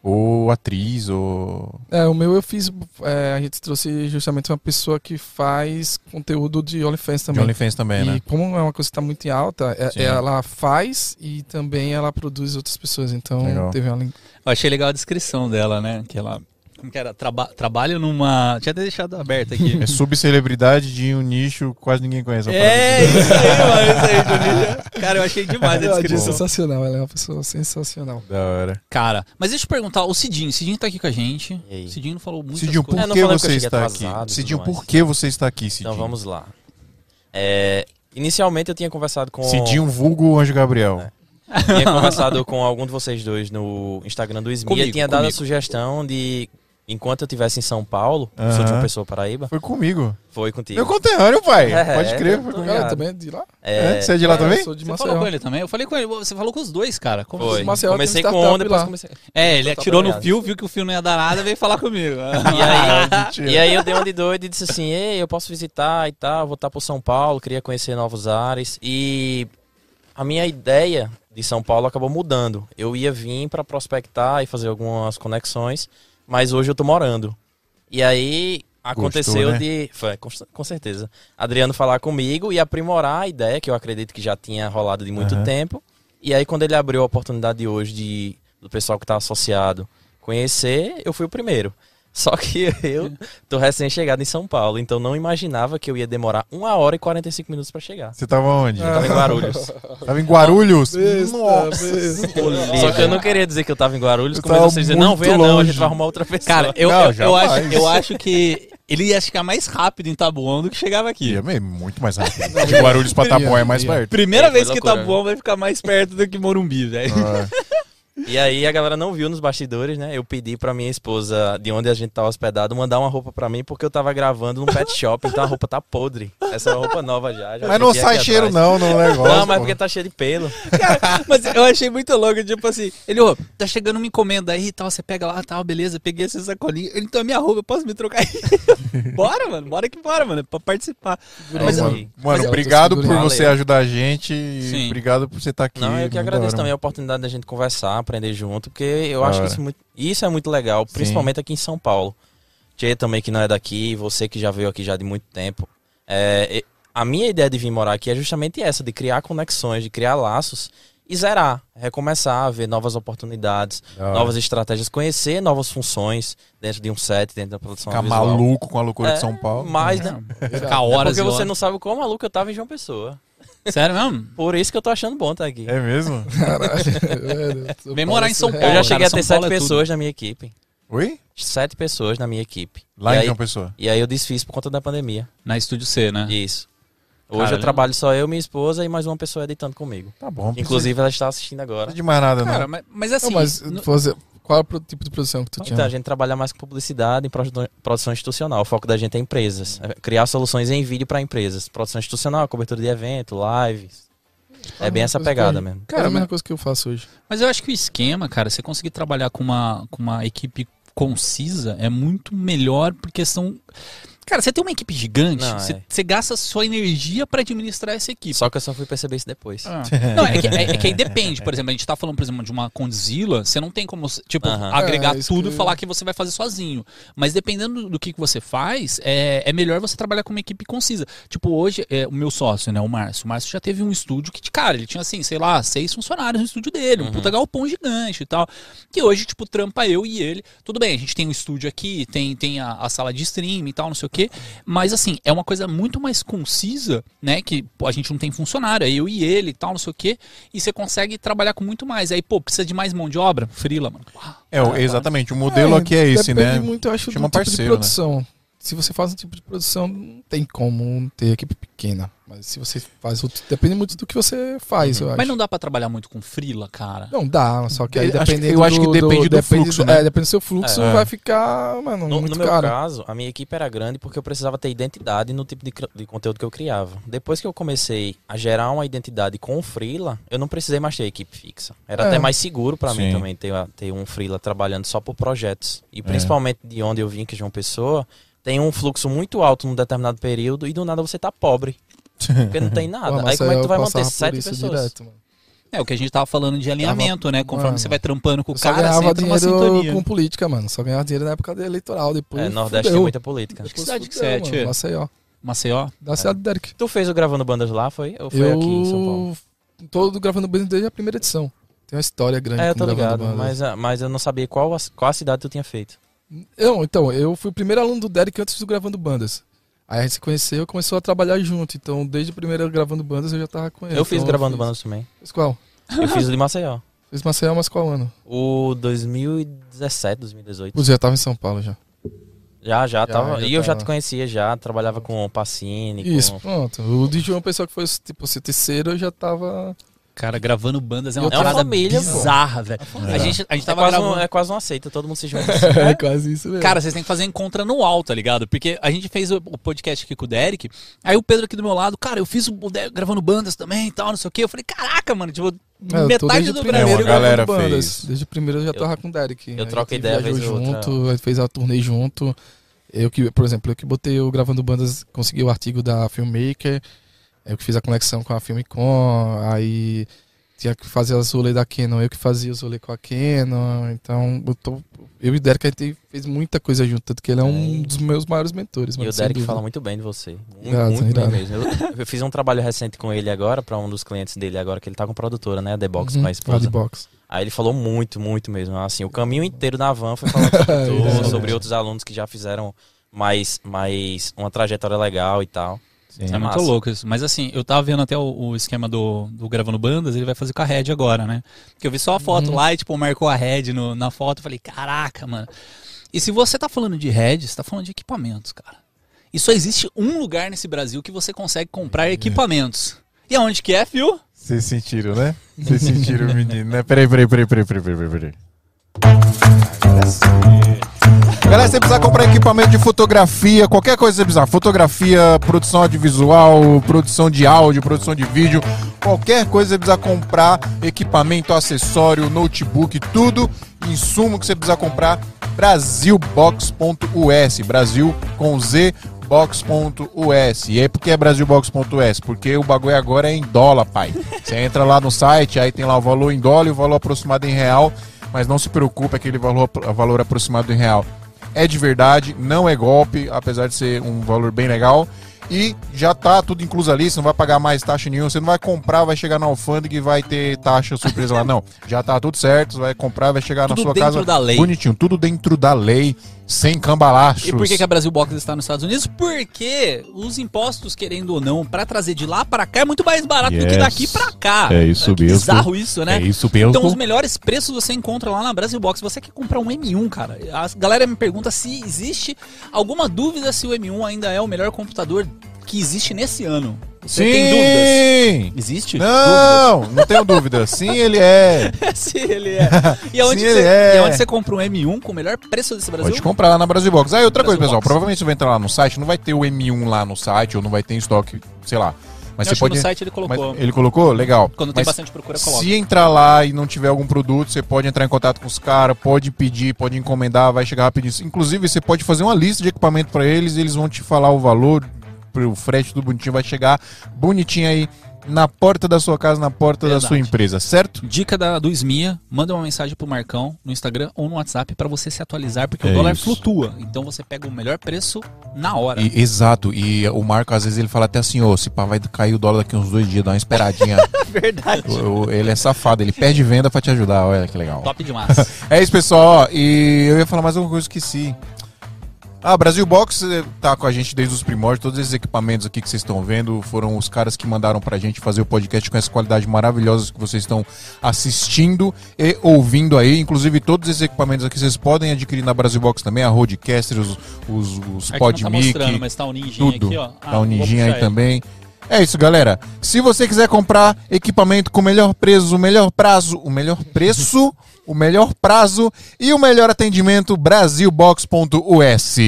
Ou atriz, ou. É, o meu eu fiz. é, a gente trouxe justamente uma pessoa que faz conteúdo de OnlyFans De também. OnlyFans também, e né? como é uma coisa que está muito em alta, é- ela faz e também ela produz outras pessoas. Então Legal. teve uma Eu achei legal a descrição dela, né? Que ela, Como que era? Traba trabalho numa. Tinha até deixado aberto aqui. É subcelebridade de um nicho que quase ninguém conhece. É, isso aí, mano. Isso aí, Juninho. Cara, eu achei demais a Ela é descrição. sensacional, ela é uma pessoa sensacional. Da hora. Cara, mas deixa eu perguntar, o Cidinho, o Cidinho tá aqui com a gente. O Cidinho não falou muitas Cidinho, por É, que você está atrasado aqui? e Cidinho, por que você está aqui, Cidinho? Então vamos lá. É, inicialmente eu tinha conversado com. Cidinho vulgo Anjo Gabriel. É. Tinha conversado com algum de vocês dois no Instagram do Comigo, e tinha dado a comigo. sugestão de, enquanto eu estivesse em São Paulo, eu sou de uma pessoa Paraíba, Foi comigo. foi contigo. Meu conterrâneo, pai. É, Pode crer. Foi tô comigo. ligado. Cara, também é de lá? É, Você é de lá É, também? Eu sou de Você Maceió. falou com ele também? Eu falei com ele, você falou com os dois, cara. Como Foi. Maceió Comecei um com um, depois lá. comecei. É, ele Tá atirou no fio, viu que o fio não ia dar nada, veio falar comigo. E aí, e aí eu dei uma de doido e disse assim, ei, eu posso visitar e tal, vou estar por São Paulo, queria conhecer novos ares. E a minha ideia de São Paulo acabou mudando. Eu ia vir para prospectar e fazer algumas conexões, mas hoje eu tô morando. E aí aconteceu né? de, foi, com, com certeza, Adriano falar comigo e aprimorar a ideia que eu acredito que já tinha rolado de muito Aham. tempo. E aí quando ele abriu a oportunidade de hoje de do pessoal que está associado conhecer, eu fui o primeiro. Só que eu tô recém-chegado em São Paulo, então não imaginava que eu ia demorar 1 hora e 45 minutos para chegar. Você tava onde? Eu tava em Guarulhos. Tava em Guarulhos? Nossa. Só que eu não queria dizer que eu tava em Guarulhos, Eu com medo tava de vocês dizerem, não, venha não, a gente vai arrumar outra pessoa. Cara, eu, Não, eu, eu acho, eu acho que ele ia chegar mais rápido em Tabuão do que chegava aqui. Ia mesmo, muito mais rápido. De Guarulhos pra Taboão é mais perto. Primeira É, vez que loucura. Tabuão vai ficar mais perto do que Morumbi, velho. Ah, E aí a galera não viu nos bastidores, né? Eu pedi pra minha esposa, de onde a gente tava hospedado, mandar uma roupa pra mim, porque eu tava gravando num pet shop, então a roupa tá podre. Essa é uma roupa nova já. já Mas não sai cheiro atrás. não no negócio. Não, mas pô. porque tá cheio de pelo. Mas eu achei muito louco, tipo assim, ele, ô, tá chegando uma encomenda aí e tal, você pega lá, tal, beleza, peguei esse sacolinho, ele, então é minha roupa, eu posso me trocar aí? bora, mano, bora que bora, mano, pra participar. É Mas, mano, aí. mano, Mas- obrigado por você ajudar a gente e Sim. obrigado por você estar aqui. Não, eu que agradeço hora, também a oportunidade da gente conversar, aprender junto, porque eu acho que isso, é muito- isso é muito legal, principalmente aqui em São Paulo. Tchê também que não é daqui, você que já veio aqui já de muito tempo. É, a minha ideia de vir morar aqui é justamente essa, de criar conexões, de criar laços e zerar, recomeçar, ver novas oportunidades, Da hora. novas estratégias, conhecer novas funções dentro de um set, dentro da produção Ficar visual. maluco com a loucura É, de São Paulo. Mas, né? Ficar É horas porque e você horas. não sabe o quão maluco eu tava em João Pessoa. Sério mesmo? Por isso que eu tô achando bom estar aqui. É mesmo? Caralho. Vem morar em São Eu Paulo. já cara, cheguei a São ter Paulo sete é tudo. pessoas na minha equipe. Oi? Sete pessoas na minha equipe. Lá e, em aí, João Pessoa. e aí eu desfiz por conta da pandemia. Na Estúdio C, né? Isso. Hoje Cara, eu trabalho só eu, minha esposa e mais uma pessoa editando comigo. Tá bom. não Inclusive ela está assistindo Não agora. precisa de mais nada, não. Cara, mas, mas assim, Não, mas no- fazer, qual é o tipo de produção que tu tinha? Então a gente trabalha mais com publicidade e produ- produção institucional. O foco da gente é empresas. É criar soluções em vídeo para empresas. Produção institucional, cobertura de evento, lives. É bem Ah, essa pegada eu- mesmo. Cara, é a mesma coisa que eu faço hoje. Mas eu acho que o esquema, cara, você conseguir trabalhar com uma, com uma equipe concisa é muito melhor porque são. Cara, você tem uma equipe gigante, Não, você, é. você gasta sua energia pra administrar essa equipe. Só que eu só fui perceber isso depois. Ah. Não, é que, é- é que aí depende. Por exemplo, a gente tá falando, por exemplo, de uma Condzilla, você não tem como, tipo, Aham. agregar É, tudo que- e falar que você vai fazer sozinho. Mas dependendo do que que você faz, é, é melhor você trabalhar com uma equipe concisa. Tipo, hoje, é, o meu sócio, né, o Márcio, o Márcio já teve um estúdio que, cara, ele tinha, assim, sei lá, seis funcionários no estúdio dele, um Uhum. puta galpão gigante e tal. Que hoje, tipo, trampa eu e ele. Tudo bem, a gente tem um estúdio aqui, tem, tem a, a sala de stream e tal, não sei o quê. Mas, assim, é uma coisa muito mais concisa, né? Que pô, a gente não tem funcionário, é eu e ele e tal, não sei o quê. E você consegue trabalhar com muito mais. Aí, pô, precisa de mais mão de obra? Frila, mano. É, o- exatamente. O modelo aqui é esse, né? muito, eu acho, Chama do tipo parceiro, de produção. Se você faz um tipo de produção, não tem como ter equipe pequena. Mas se você faz outro, depende muito do que você faz, eu acho. Mas não dá pra trabalhar muito com frila, cara. Não dá, só que aí Eu acho que- acho que do, depende do fluxo, né? É, depende do seu fluxo, É. vai ficar, mano, No, muito no meu caro. caso, a minha equipe era grande porque eu precisava ter identidade no tipo de, de conteúdo que eu criava. Depois que eu comecei a gerar uma identidade com o Freela, eu não precisei mais ter equipe fixa. Era É. até mais seguro para mim também ter, ter um Freela trabalhando só por projetos. E principalmente de onde eu vim, que é João Pessoa, tem um fluxo muito alto num determinado período e do nada você tá pobre. Porque não tem nada. Pô, Aí como é que tu vai manter sete pessoas? direto, mano. É o que a gente tava falando de alinhamento, né? Conforme mano, você vai trampando com o cara, você entra numa sintonia. com política, mano. Só ganhava dinheiro na época da eleitoral. Depois É, Nordeste tem fudeu. muita política. Que Depois cidade que fudeu, você é, tio? Maceió. Maceió? Da cidade do Derek. Tu fez o Gravando Bandas lá, foi? Ou foi eu aqui em São Paulo? tô gravando bem desde a primeira edição. Tem uma história grande É, eu tô ligado, Bandas. mas, ah, mas eu não sabia qual a, qual a cidade tu tinha feito. Eu, então, eu fui o primeiro aluno do Derek antes do Gravando Bandas. Aí a gente se conheceu e começou a trabalhar junto. Então, desde o primeiro Gravando Bandas, eu já tava com ele. Eu fiz Então, gravando fiz- bandas também. Fiz qual? Eu fiz o de Maceió. Fiz Maceió, mas qual ano? O 2017, 2018. Putz, já tava em São Paulo já. Já, já, Já, tava. já e eu já te conhecia, já. Trabalhava com o Pacini. Isso, Com... pronto. O de João Pessoa que foi tipo o terceiro, eu já tava. Cara, gravando bandas é uma outra parada família, bizarra, velho. É. A gente, a gente É tava quase, gravando... um, é quase uma seita, todo mundo se junta. É quase isso mesmo. Cara, vocês têm que fazer encontra anual, tá ligado? Porque a gente fez o, o podcast aqui com o Derek, aí o Pedro aqui do meu lado, cara, eu fiz o, o Derek gravando bandas também e tal, não sei o quê. Eu falei, caraca, mano, tipo, É, eu metade desde do Brasil. galera gravando bandas. fez. Desde o primeiro eu já tava com o Derek. eu A troco ideia, vez outra. junto, aí fez a turnê junto. Eu que, por exemplo, eu que botei o Gravando Bandas, consegui o artigo da Filmmaker. Eu que fiz a conexão com a Filmicon. Aí tinha que fazer as rolês da Canon, eu que fazia os rolês com a Canon. Então, eu, tô, eu e o Derek a gente fez muita coisa junto. Tanto que ele é um dos meus maiores mentores. E o Derek fala muito bem de você. Muito, muito bem mesmo. Eu, eu fiz um trabalho recente com ele agora, pra um dos clientes dele agora, que ele tá com produtora, né? A The Box, Uhum, com a esposa. The Box. Aí ele falou muito, muito mesmo. Assim, o caminho inteiro na van foi falando sobre outros alunos que já fizeram mais, mais uma trajetória legal e tal. É, É muito massa. louco isso. Mas assim, eu tava vendo até o, o esquema do, do Gravando Bandas, ele vai fazer com a Red agora, né? Porque eu vi só a foto Uhum. lá e, tipo, marcou a Red no- na foto. Eu falei, caraca, mano. E se você tá falando de Red, você tá falando de equipamentos, cara. E só existe um lugar nesse Brasil que você consegue comprar equipamentos. E aonde que é, fio? Vocês sentiram, né? Vocês sentiram menino, né? Peraí, peraí, peraí, peraí, peraí, peraí, peraí. Galera, se você precisar comprar equipamento de fotografia, qualquer coisa que você precisar, fotografia, produção audiovisual, produção de áudio, produção de vídeo, qualquer coisa que você precisar comprar, equipamento, acessório, notebook, tudo, insumo que você precisar comprar, brasilbox.us, Brasil com Z, box.us. E aí por que é brasilbox.us? Porque o bagulho agora é em dólar, pai. Você entra lá no site, aí tem lá o valor em dólar e o valor aproximado em real, mas não se preocupe, aquele valor, valor aproximado em real é de verdade, não é golpe, apesar de ser um valor bem legal. E já tá tudo incluso ali, você não vai pagar mais taxa nenhuma, você não vai comprar, vai chegar na alfândega e vai ter taxa surpresa lá, não. Já tá tudo certo, você vai comprar, vai chegar Tudo na sua dentro casa da lei. bonitinho, tudo dentro da lei, sem cambalaços. E por que, que a Brasil Box está nos Estados Unidos? Porque os impostos, querendo ou não, pra trazer de lá pra cá é muito mais barato do que Yes. daqui pra cá. É isso que mesmo. bizarro isso, né? É isso mesmo. Então os melhores preços você encontra lá na Brasil Box. Você quer comprar um M1, cara? A galera me pergunta se existe alguma dúvida se o M1 ainda é o melhor computador que existe nesse ano. Você Sim! tem dúvidas? Existe? Não, não tenho dúvida. Sim, ele é. Dúvidas? Sim, ele é. E aonde, Sim, você, ele é. e aonde você compra um M1 com o melhor preço desse Brasil? Pode comprar lá na Brasil Box. Ah, e outra Brasil coisa, pessoal. Box. Provavelmente você vai entrar lá no site, não vai ter o M1 lá no site, ou não vai ter em estoque, sei lá. Mas Eu você acho pode. no site ele colocou. Mas ele colocou? Legal. Quando tem Mas bastante procura, coloca. Se entrar lá e não tiver algum produto, você pode entrar em contato com os caras, pode pedir, pode encomendar, vai chegar rapidinho. Inclusive, você pode fazer uma lista de equipamento para eles, eles vão te falar o valor, o frete tudo bonitinho, vai chegar bonitinho aí na porta da sua casa, na porta da Verdade. sua empresa, certo? Dica da, do SMIA, manda uma mensagem pro Marcão no Instagram ou no WhatsApp pra você se atualizar, porque É o dólar isso. flutua. Então você pega o melhor preço na hora. E- exato, e o Marco às vezes ele fala até assim, ô, se pá, vai cair o dólar daqui uns dois dias, dá uma esperadinha. Verdade. O- ele é safado, ele perde venda pra te ajudar, olha que legal. Top demais. É isso, pessoal. E eu ia falar mais alguma coisa, esqueci. Ah, Brasil Box eh, tá com a gente desde os primórdios. Todos esses equipamentos aqui que vocês estão vendo foram os caras que mandaram pra gente fazer o podcast com essa qualidade maravilhosa que vocês estão assistindo e ouvindo aí. Inclusive, todos esses equipamentos aqui vocês podem adquirir na Brasil Box também. A Rodecaster, os, os, os não tá PodMic, mostrando, mas tá o ninjinha tudo. aqui, ó. tá Ah, o Ninjinha aí ele. É isso, galera. Se você quiser comprar equipamento com o melhor preço, o melhor prazo, o melhor preço, o melhor prazo e o melhor atendimento, brasilbox.us.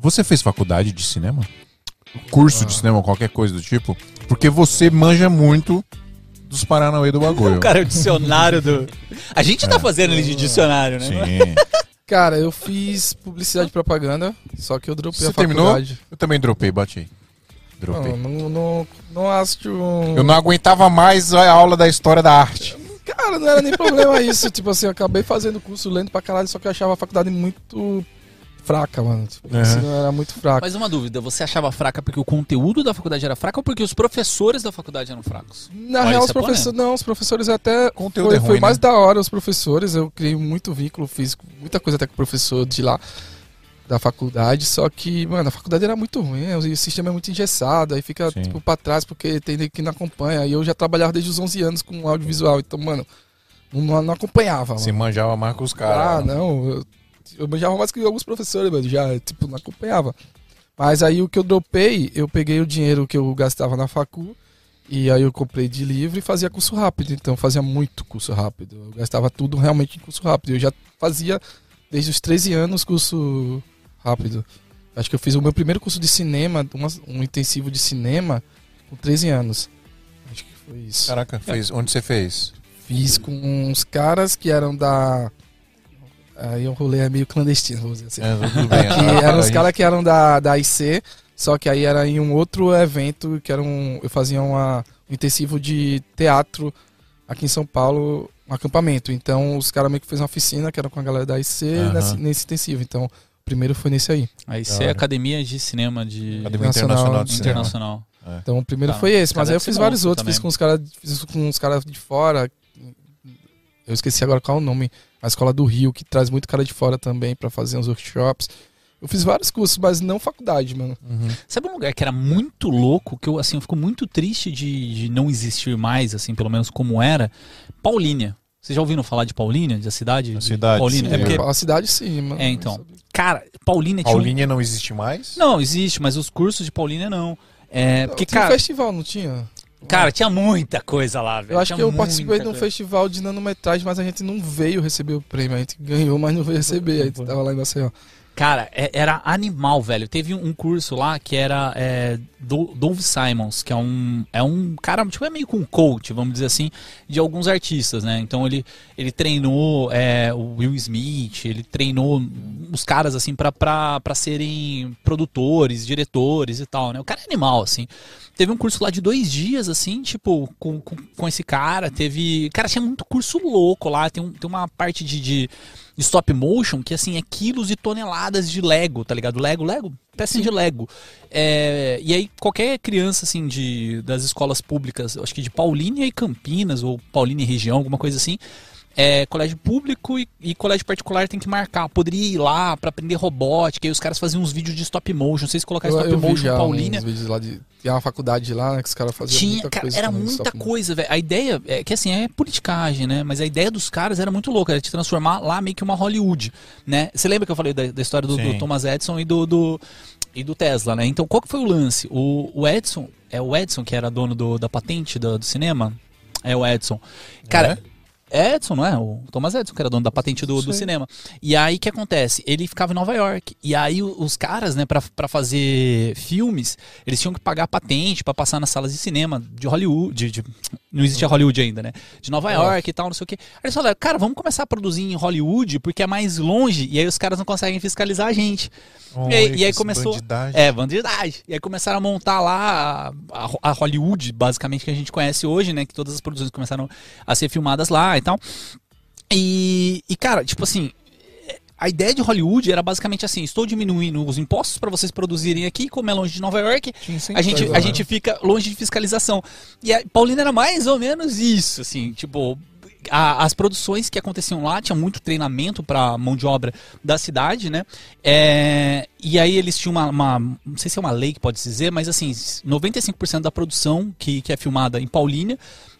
Você fez faculdade de cinema? Curso de cinema, qualquer coisa do tipo? Porque você manja muito dos Paranauê do bagulho. Cara, o dicionário do. A gente tá fazendo ele de dicionário, né? Sim. Cara, eu fiz publicidade e propaganda, só que eu dropei Você a terminou? faculdade. Eu também dropei, bati aí. Dropei. Não, não, não, não acho. Eu não aguentava mais a aula da história da arte. Cara, não era nem problema isso. Tipo assim, eu acabei fazendo curso lento pra caralho, só que eu achava a faculdade muito fraca, mano. Tipo, Uhum. o ensino era muito fraco. Mas uma dúvida, você achava fraca porque o conteúdo da faculdade era fraco ou porque os professores da faculdade eram fracos? Na Olha, real, os é professores. Não, os professores até. Conteúdo foi, é ruim, foi mais né? da hora os professores. Eu criei muito vínculo, fiz muita coisa até com o professor de lá da faculdade. Só que, mano, a faculdade era muito ruim. né? O sistema é muito engessado, aí fica Sim. tipo, pra trás porque tem que não acompanha. E eu já trabalhava desde os 11 anos com audiovisual. Então, mano, não, não acompanhava. Se mano. manjava mais com os Ah, caras. não. Eu, eu manjava mais que alguns professores, mano. Já, tipo, não acompanhava. Mas aí o que eu dropei, eu peguei o dinheiro que eu gastava na facu. E aí eu comprei de livro e fazia curso rápido. Então eu fazia muito curso rápido. Eu gastava tudo realmente em curso rápido. Eu já fazia desde os 13 anos curso rápido. Acho que eu fiz o meu primeiro curso de cinema, um intensivo de cinema, com 13 anos. Acho que foi isso. Caraca, fez. Onde você fez? Fiz com uns caras que eram da. Aí o rolê é meio clandestino, vamos dizer assim. É, tudo bem. Que eram os caras que eram da, da IC, só que aí era em um outro evento que era um. Eu fazia uma, um intensivo de teatro aqui em São Paulo, um acampamento. Então os caras meio que fez uma oficina que era com a galera da IC Aham. nesse, nesse intensivo. Então o primeiro foi nesse aí. Aí você é. Academia de Cinema de Academia Internacional- Internacional Cinema. Internacional. Então o primeiro Tá. foi esse, mas aí eu fiz vários outros, fiz também. com os caras fiz com os caras de fora. Eu esqueci agora qual é o nome. A escola do Rio, que traz muito cara de fora também pra fazer uns workshops. Eu fiz vários cursos, mas não faculdade, mano. Uhum. Sabe um lugar que era muito louco, que eu assim, eu fico muito triste de, de não existir mais, assim, pelo menos como era? Paulínia. Vocês já ouviram falar de Paulínia, da cidade? A de cidade, Paulínia? sim. É porque, A cidade sim, mano. É, então. cara, Paulínia tinha. um- Paulinha não existe mais? Não, existe, mas os cursos de Paulínia não. É, porque, tinha um cara, festival, não tinha? Cara, tinha muita coisa lá, velho. Eu acho Tinha que eu participei de um festival de nanometragem, mas a gente não veio receber o prêmio. A gente ganhou, mas não veio receber. A gente tava lá em Maceió. Cara, é- era animal, velho. Teve um, curso lá que era é, do Dove Simons, que é um, é um cara, tipo, é meio com um coach, vamos dizer assim, de alguns artistas, né? Então ele, ele treinou é, o Will Smith, ele treinou os caras, assim, pra, pra, pra serem produtores, diretores e tal, né? O cara é animal, assim. Teve um curso lá de dois dias, assim, tipo, com, com, com esse cara. Teve. Cara, tinha muito curso louco lá. Tem, um, tem uma parte de de stop motion que assim é quilos e toneladas de Lego, tá ligado? Lego, Lego, peça de Lego. É, e aí qualquer criança assim de das escolas públicas, acho que de Paulínia e Campinas ou Paulínia e região, alguma coisa assim, é, colégio público e, e colégio particular tem que marcar. Poderia ir lá pra aprender robótica, e os caras faziam uns vídeos de stop motion. Vocês colocaram Eu, stop eu motion Paulínia. uns vídeos lá de... Tinha uma faculdade lá, né, que os caras faziam Tinha, muita cara, coisa. era muita coisa, velho. A ideia é que assim, é politicagem, né? Mas a ideia dos caras era muito louca, era te transformar lá meio que uma Hollywood, né? Você lembra que eu falei da, da história do, do. Thomas Edison e do, do- e do Tesla, né? Então, qual que foi o lance? O, o Edison, é o Edson que era dono do- da patente do, do cinema? É o Edson. Cara, é Edson, não é? O Thomas Edison, que era dono da patente do, do cinema. E aí o que acontece? Ele ficava em Nova York. E aí os caras, né, pra, pra fazer filmes, eles tinham que pagar patente pra passar nas salas de cinema de Hollywood. de- de- não existia Hollywood ainda, né? De Nova York e tal, não sei o quê. Aí eles falaram, cara, vamos começar a produzir em Hollywood porque é mais longe. E aí os caras não conseguem fiscalizar a gente. Olha E aí- e aí começou- bandidagem. É, bandidagem. E aí começaram a montar lá a, a- a Hollywood, basicamente, que a gente conhece hoje, né? Que todas as produções começaram a ser filmadas lá e tal. E, e, cara, tipo assim, a ideia de Hollywood era basicamente assim: estou diminuindo os impostos para vocês produzirem aqui, como é longe de Nova York, a gente, né? a gente fica longe de fiscalização. E a Paulina era mais ou menos isso, assim, tipo. a- as produções que aconteciam lá tinha muito treinamento para mão de obra da cidade, né? É, e aí eles tinham uma, uma- Não sei se é uma lei que pode se dizer, mas assim, 95% da produção que, que é filmada em Paulínia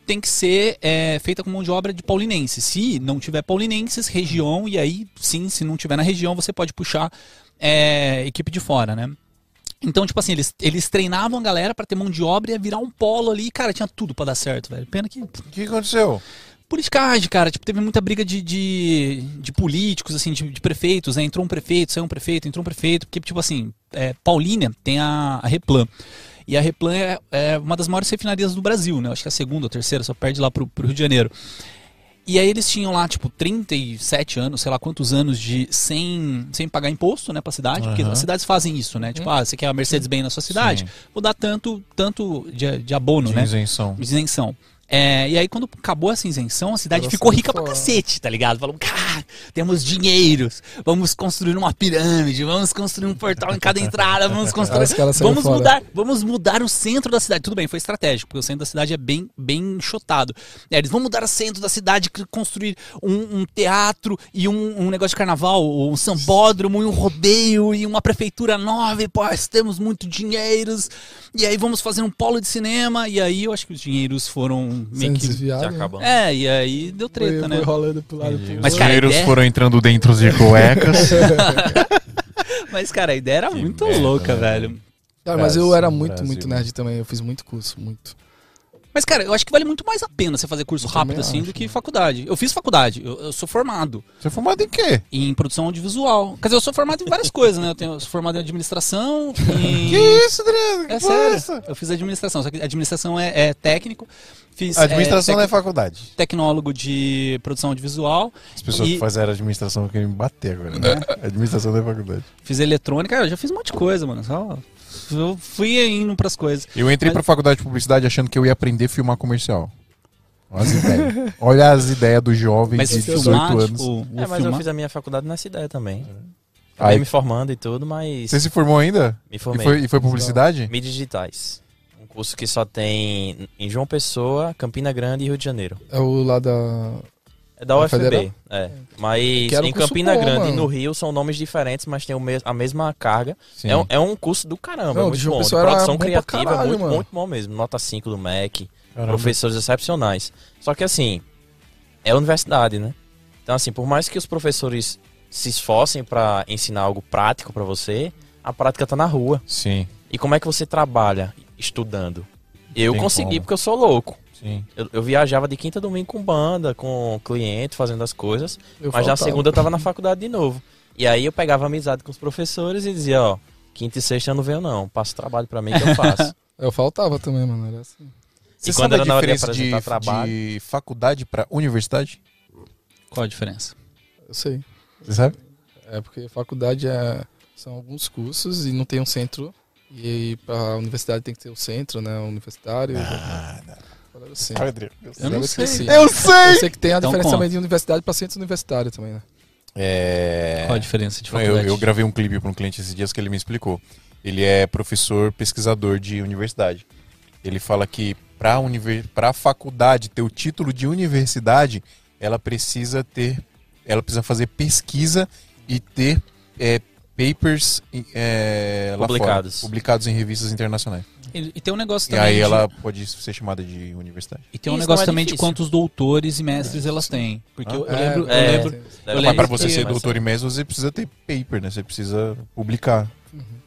tem que ser é, feita com mão de obra de paulinense. Se não tiver paulinenses, região, e aí sim, se não tiver na região, você pode puxar é, equipe de fora, né? Então, tipo assim, eles, eles treinavam a galera pra ter mão de obra e ia virar um polo ali. Cara, tinha tudo pra dar certo, velho. Pena que O que aconteceu? politicagem, cara. Tipo, teve muita briga de, de, de políticos, assim, de, de prefeitos, né? Entrou um prefeito, saiu um prefeito, entrou um prefeito. Porque, tipo assim, é, Paulínia tem a, a Replan. E a Replan é, é uma das maiores refinarias do Brasil, né? Acho que é a segunda ou terceira, só perde lá pro, pro Rio de Janeiro. E aí eles tinham lá, tipo, 37 anos, sei lá quantos anos de sem, sem pagar imposto, né, pra cidade, porque Aham. as cidades fazem isso, né? Tipo, ah, você quer a Mercedes-Benz na sua cidade? Sim. Vou dar tanto, tanto de, de abono, De né? isenção. de isenção. É, e aí, quando acabou essa isenção, a cidade Nossa, ficou rica pra cacete, tá ligado? Falou, cara, temos dinheiros, vamos construir uma pirâmide, vamos construir um portal em cada entrada, vamos construir. Vamos fora. mudar, vamos mudar o centro da cidade. Tudo bem, foi estratégico, porque o centro da cidade é bem, bem enxotado. É, eles vão mudar o centro da cidade, construir um, um teatro e um, um negócio de carnaval, um sambódromo e um rodeio e uma prefeitura nova. E, pô, temos muito dinheiros. E aí vamos fazer um polo de cinema. E aí eu acho que os dinheiros foram meio que. desviado. Já né? acabando. É, e aí deu treta, foi, né? foi rolando pro lado pro Os Mas, cara, ideia- foram entrando dentro de cuecas. Mas, cara, a ideia era Que muito merda, sim, né? velho. Cara, mas eu era muito, Brasil. muito nerd também. Eu fiz muito curso, muito. Mas, cara, eu acho que vale muito mais a pena você fazer curso Eu rápido assim do acho, que né? faculdade. Eu fiz faculdade, eu, eu sou formado Você é formado em quê? em produção audiovisual. Quer dizer, eu sou formado em várias coisas, né? Eu, tenho, eu sou formado em administração e. Que isso, Adriano? Que É sério. essa? Eu fiz administração, só que administração é, é técnico. Fiz administração é, não é tec- faculdade. tecnólogo de produção audiovisual. As pessoas E- que fazem administração querem me bater agora, né? Administração não é faculdade. Fiz eletrônica, eu já fiz um monte de coisa, mano. Só eu fui indo pras coisas. Eu entrei Mas- pra faculdade de publicidade achando que eu ia aprender a filmar comercial. Olha as ideias. Olha as ideias do jovem Mas de 18 filmar, anos. tipo, É, mas eu filmar... fiz a minha faculdade nessa ideia também. Acabei Aí, me formando e tudo, mas você se formou ainda? me E formei. foi, e foi publicidade? Mídias digitais. Um curso que só tem em João Pessoa, Campina Grande e Rio de Janeiro. É o lá da. É da UFB, é. Mas em Campina bom, Grande e mano. no Rio são nomes diferentes, mas tem mes- a mesma carga. É um, é um curso do caramba, Não, muito de João bom. De produção bom criativa, caralho, muito, mano. muito bom mesmo. Nota 5 do MEC, Caramba. professores excepcionais. Só que assim, é universidade, né? Então assim, por mais que os professores se esforcem pra ensinar algo prático pra você, a prática tá na rua. Sim, E como é que você trabalha estudando? Eu Tem consegui como. porque eu sou louco. Sim. Eu, eu viajava de quinta a domingo com banda, com cliente, fazendo as coisas. Eu mas na faltava. segunda eu tava na faculdade de novo. E aí eu pegava amizade com os professores e dizia, ó, quinta e sexta eu não venho não, passa trabalho pra mim que eu faço. Eu faltava também, mano. Era assim. Você E quando sabe era a na hora de diferença de, trabalho? de faculdade pra universidade? Qual a diferença? Eu sei. Você sabe? É porque faculdade é, são alguns cursos e não tem um centro. E aí pra universidade tem que ter o centro, né? Universitário. Ah, não. Adriano, eu Eu não sei. esqueci. Eu sei! Eu sei que tem a Então diferença também de universidade pra centro universitário também, né? É... Qual a diferença de Não, faculdade? Eu, eu gravei um clipe para um cliente esses dias que ele me explicou. Ele é professor pesquisador de universidade. Ele fala que para univer... a faculdade ter o título de universidade, ela precisa ter, ela precisa fazer pesquisa e ter é, papers é, lá fora, Publicados. publicados em revistas internacionais. E, e tem um negócio E também. aí de- ela pode ser chamada de universidade. E tem um Isso negócio é também de difícil. quantos doutores e mestres elas têm. Porque eu, eu Ah, lembro. é. eu lembro tem- Eu Mas lembro para você ser mas- doutor e mestre, você precisa ter paper, né? Você precisa publicar.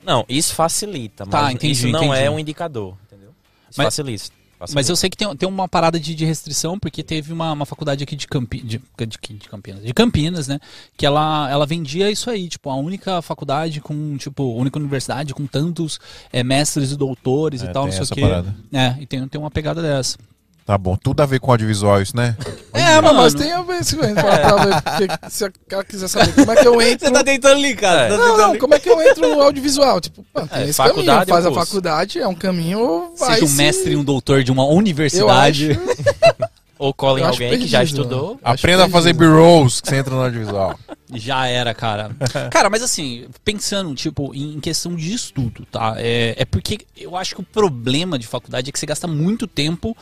Não, isso facilita, mas Tá, entendi, isso não entendi. é um indicador, entendeu? Isso Mas- facilita. Facilita. Mas eu sei que tem, tem uma parada de, de restrição, porque teve uma, uma faculdade aqui de, Campi, de, de, de Campinas, de Campinas, né? Que ela, ela vendia isso aí, tipo, a única faculdade com, tipo, a única universidade com tantos é, mestres e doutores É, e tal, não sei o quê. parada. É, e tem, tem uma pegada dessa. Tá bom, tudo a ver com audiovisual isso, né? É, mano. mas tem a ver, se pra ver, porque se o cara quiser saber como é que eu entro. tentando ligar, É. Não, não, como é que eu entro no audiovisual? Tipo, mano, tem É, esse faculdade caminho, é faz a faculdade, é um caminho, vai Seja um se- mestre e um doutor de uma universidade. acho, Ou cola em alguém que já perdido, estudou. Aprenda a fazer perdido. B-rolls que você entra no audiovisual. Já era, cara. Cara, mas assim, pensando, tipo, em questão de estudo, tá? É, é porque eu acho que o problema de faculdade é que você gasta muito tempo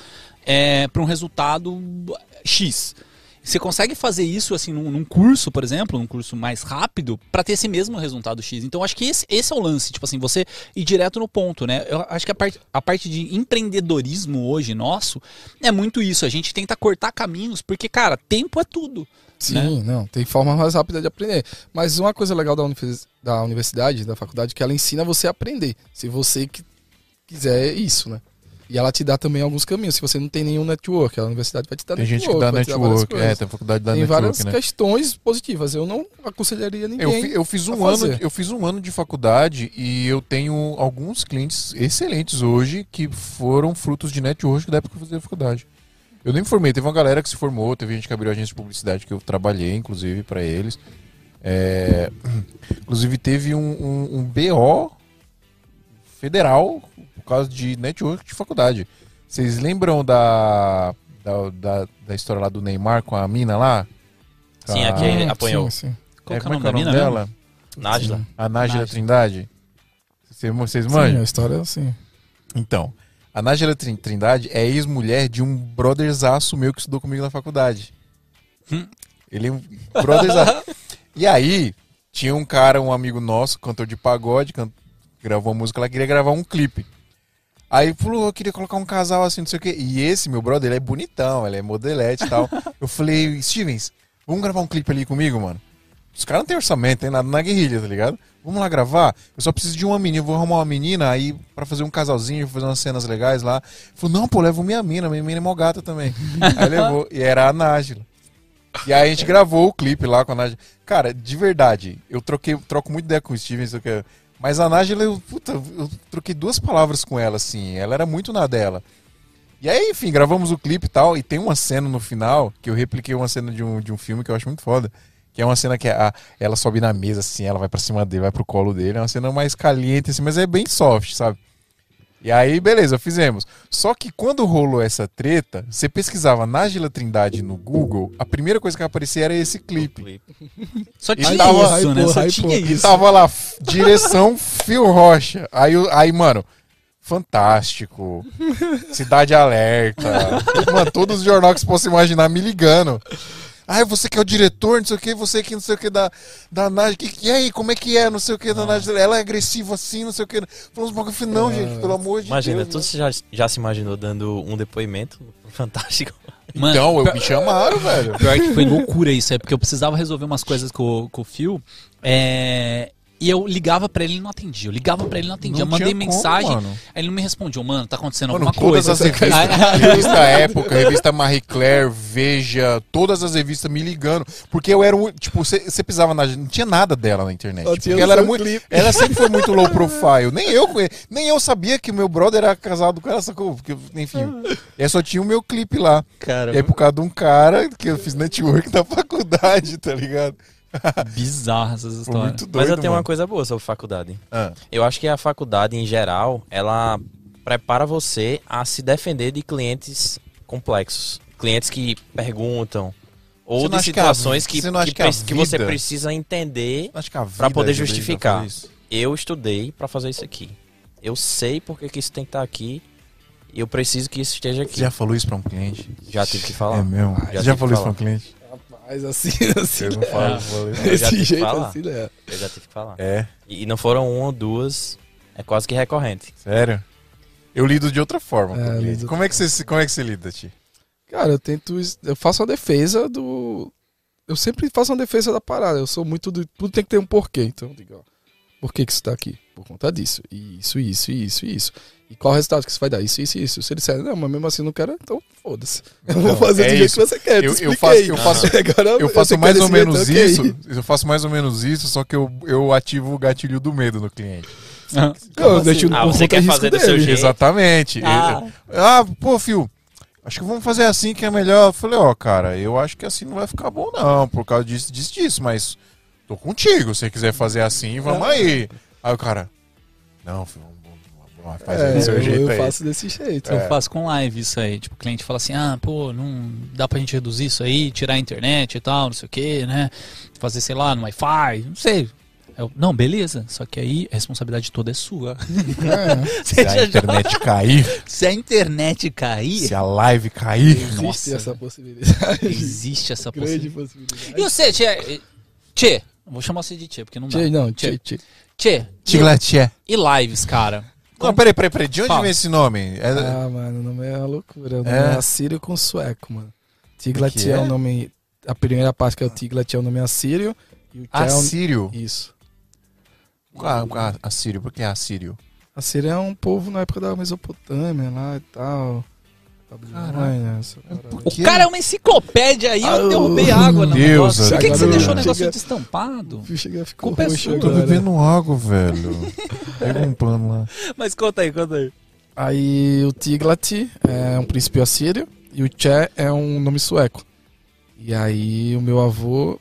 é, para um resultado X. Você consegue fazer isso assim num, num curso, por exemplo, num curso mais rápido, para ter esse mesmo resultado X. Então acho que esse, esse é o lance, tipo assim, você ir direto no ponto, né? Eu acho que a parte, a parte de empreendedorismo hoje nosso é muito isso. A gente tenta cortar caminhos, porque, cara, tempo é tudo. Sim, não, tem forma mais rápida de aprender. Mas uma coisa legal da, univers- da universidade, da faculdade, é que ela ensina você a aprender. Se você quiser isso, né? E ela te dá também alguns caminhos. Se você não tem nenhum network, a universidade vai te dar Tem network. gente que dá network. É, tem faculdade da tem network, várias né? questões positivas. Eu não aconselharia Eu, ninguém. fi- eu fiz um ano, fazer. eu fiz um ano de faculdade e eu tenho alguns clientes excelentes hoje que foram frutos de network da época que eu fazia faculdade. Eu nem me formei, teve uma galera que se formou, teve gente que abriu agência de publicidade que eu trabalhei, inclusive, para eles. É, inclusive teve um, um- um BO federal causa de network de faculdade. Vocês lembram da da, da, da história lá do Neymar com a mina lá? Sim, A- aqui ele Ah, apanhou. Sim, sim. Qual É, que é como é que é da o mina nome mesmo? dela? Nájila. A Nájila. Trindade? Vocês, vocês Sim, manjam? a história é assim. Então, a Nájila Trin- Trindade é ex-mulher de um brotherzaço meu que estudou comigo na faculdade. Hum. Ele é um brotherzaço. e aí, tinha um cara, um amigo nosso, cantor de pagode, can- gravou uma música lá, queria gravar um clipe. Aí falou, eu queria colocar um casal assim, não sei o quê. E esse, meu brother, ele é bonitão, ele é modelete e tal. eu falei, Stevens, vamos gravar um clipe ali comigo, mano? Os caras não tem orçamento, tem nada na guerrilha, tá ligado? Vamos lá gravar? Eu só preciso de uma menina, eu vou arrumar uma menina aí pra fazer um casalzinho, fazer umas cenas legais lá. Falou, não, pô, levo minha mina, minha mina é mó gata também. aí levou, e era a Nájila. E aí a gente gravou o clipe lá com a Nájila. Cara, de verdade, eu troquei, troco muito ideia com o Steven, isso que é- mas a Nájila, eu, puta, eu troquei duas palavras com ela, assim, ela era muito na dela. E aí, enfim, gravamos o clipe e tal, e tem uma cena no final, que eu repliquei uma cena de um, de um filme que eu acho muito foda, que é uma cena que a, ela sobe na mesa, assim, ela vai pra cima dele, vai pro colo dele, é uma cena mais caliente, assim, mas é bem soft, sabe? E aí, beleza, fizemos. Só que quando rolou essa treta, você pesquisava Nájila Trindade no Google, a primeira coisa que aparecia era esse clipe. Só E tinha tava- isso, né? Só tinha E isso. tava lá, direção Fio Rocha. Aí, aí, mano, fantástico. Cidade Alerta. Mano, todos os jornais que você possa imaginar me ligando. Ah, você que é o diretor, não sei o que, você que não sei o que da, da Nádia. Que, e aí, como é que é? Não sei o que da Nádia. Ela é agressiva assim, não sei o que. Falamos uns bagulho. Eu falei, não, gente, pelo amor de Imagina, Deus. tu já, já se imaginou dando um depoimento fantástico? Mano, Então, eu me chamaram, velho. Pior que foi loucura isso, é porque eu precisava resolver umas coisas com, o- com o Phil. É, e eu ligava pra ele e não atendia. Eu ligava pra ele e não atendia. Não eu mandei como, mensagem, mano. aí ele não me respondia. Mano, tá acontecendo Mano, alguma todas coisa. as revistas, revista Época, revista Marie Claire, Veja, todas as revistas me ligando. Porque eu era um. Tipo, você pisava na. Não tinha nada dela na internet. Porque tinha o ela, era muito, clipe. ela sempre foi muito low profile. Nem eu, nem eu sabia que o meu brother era casado com ela, sacou? Porque, enfim. Eu só tinha o meu clipe lá. Cara, E aí, por causa de um cara que eu fiz network na faculdade, tá ligado? bizarra essas histórias. muito doido. Mas eu tenho uma mano. coisa boa sobre faculdade. Ah, Eu acho que a faculdade, em geral, ela prepara você a se defender de clientes complexos. Clientes que perguntam. Ou de acha que a situações que, você que, que a pre- que você vida- precisa entender. acho que a Pra vida poder justificar. Eu estudei pra fazer isso aqui. Eu sei porque que isso tem que estar aqui. E eu preciso que isso esteja aqui. Você já falou isso pra um cliente? Já tive que falar. É mesmo? Já já falou isso pra falar. um cliente? Mas assim, assim. Eu não falo, eu já tive Desse jeito falar. assim, né? Eu já tive que falar. É, E e não foram uma ou duas. É quase que recorrente. sério? Eu lido de outra forma. É, com o cliente. lido- como, é que você, como é que você lida, Ti? Cara, eu tento. Eu faço a defesa do. Eu sempre faço uma defesa da parada. Eu sou muito do. Tudo tem que ter um porquê. Então, eu digo, ó. Por que, que isso tá aqui? Por conta disso. Isso, isso, isso, isso. E qual o resultado que isso vai dar? Isso, isso, isso. Se ele disser, não, mas mesmo assim eu não quero, então foda-se. Eu vou Então, fazer é do jeito que você quer. Eu- eu faço- eu faço- Agora, Eu faço mais é ou menos jeito, isso. Eu faço mais ou menos isso, só que eu, eu ativo o gatilho do medo no cliente. Não, eu assim? deixo Ah, você quer fazer do seu dele. jeito. Exatamente. Ah. Ah, pô, fio. Acho que vamos fazer assim que é melhor. Eu falei, ó, cara, eu acho que assim não vai ficar bom, não, por causa disso, disso, disso, mas tô contigo. Se você quiser fazer assim, vamos aí. Aí o cara, não, filho, faz É, do seu eu, jeito eu aí. faço desse jeito. Eu faço com live isso aí. Tipo, o cliente fala assim: ah, pô, não dá pra gente reduzir isso aí, tirar a internet e tal, não sei o que, né? Fazer, sei lá, no Wi-Fi, não sei. Eu, não, beleza. Só que aí a responsabilidade toda é sua. É, Se a internet cair, Se a internet cair, se a live cair, existe Nossa. essa possibilidade. existe essa possibilidade. possibilidade. E você, Tchê? Tchê, vou chamar você de Tchê, porque não dá. Tchê, não, Tchê. tchê, tchê. Tchê, e lives, cara? Não, peraí, peraí, peraí. De onde Fala. vem esse nome? É- Ah, mano, o nome é uma loucura. O nome É? é, assírio com sueco, mano. Tiglat é? é? o nome. A primeira parte que é o Tiglat é o nome assírio. E o Tchê é o... Assírio. Isso. Ah, ah, Assírio, por que assírio? Assírio é um povo na época da Mesopotâmia lá e tal. Parada. O cara é uma enciclopédia aí, eu Ah, derrubei água no Deus, negócio. Por que, que você deixou o negócio Chega- destampado? Chega, ficou Culpa é roxo. Eu tô bebendo água, velho. Pega um pano lá. Mas conta aí, conta aí. Aí o Tiglat é um príncipe assírio e o Che é um nome sueco. E aí o meu avô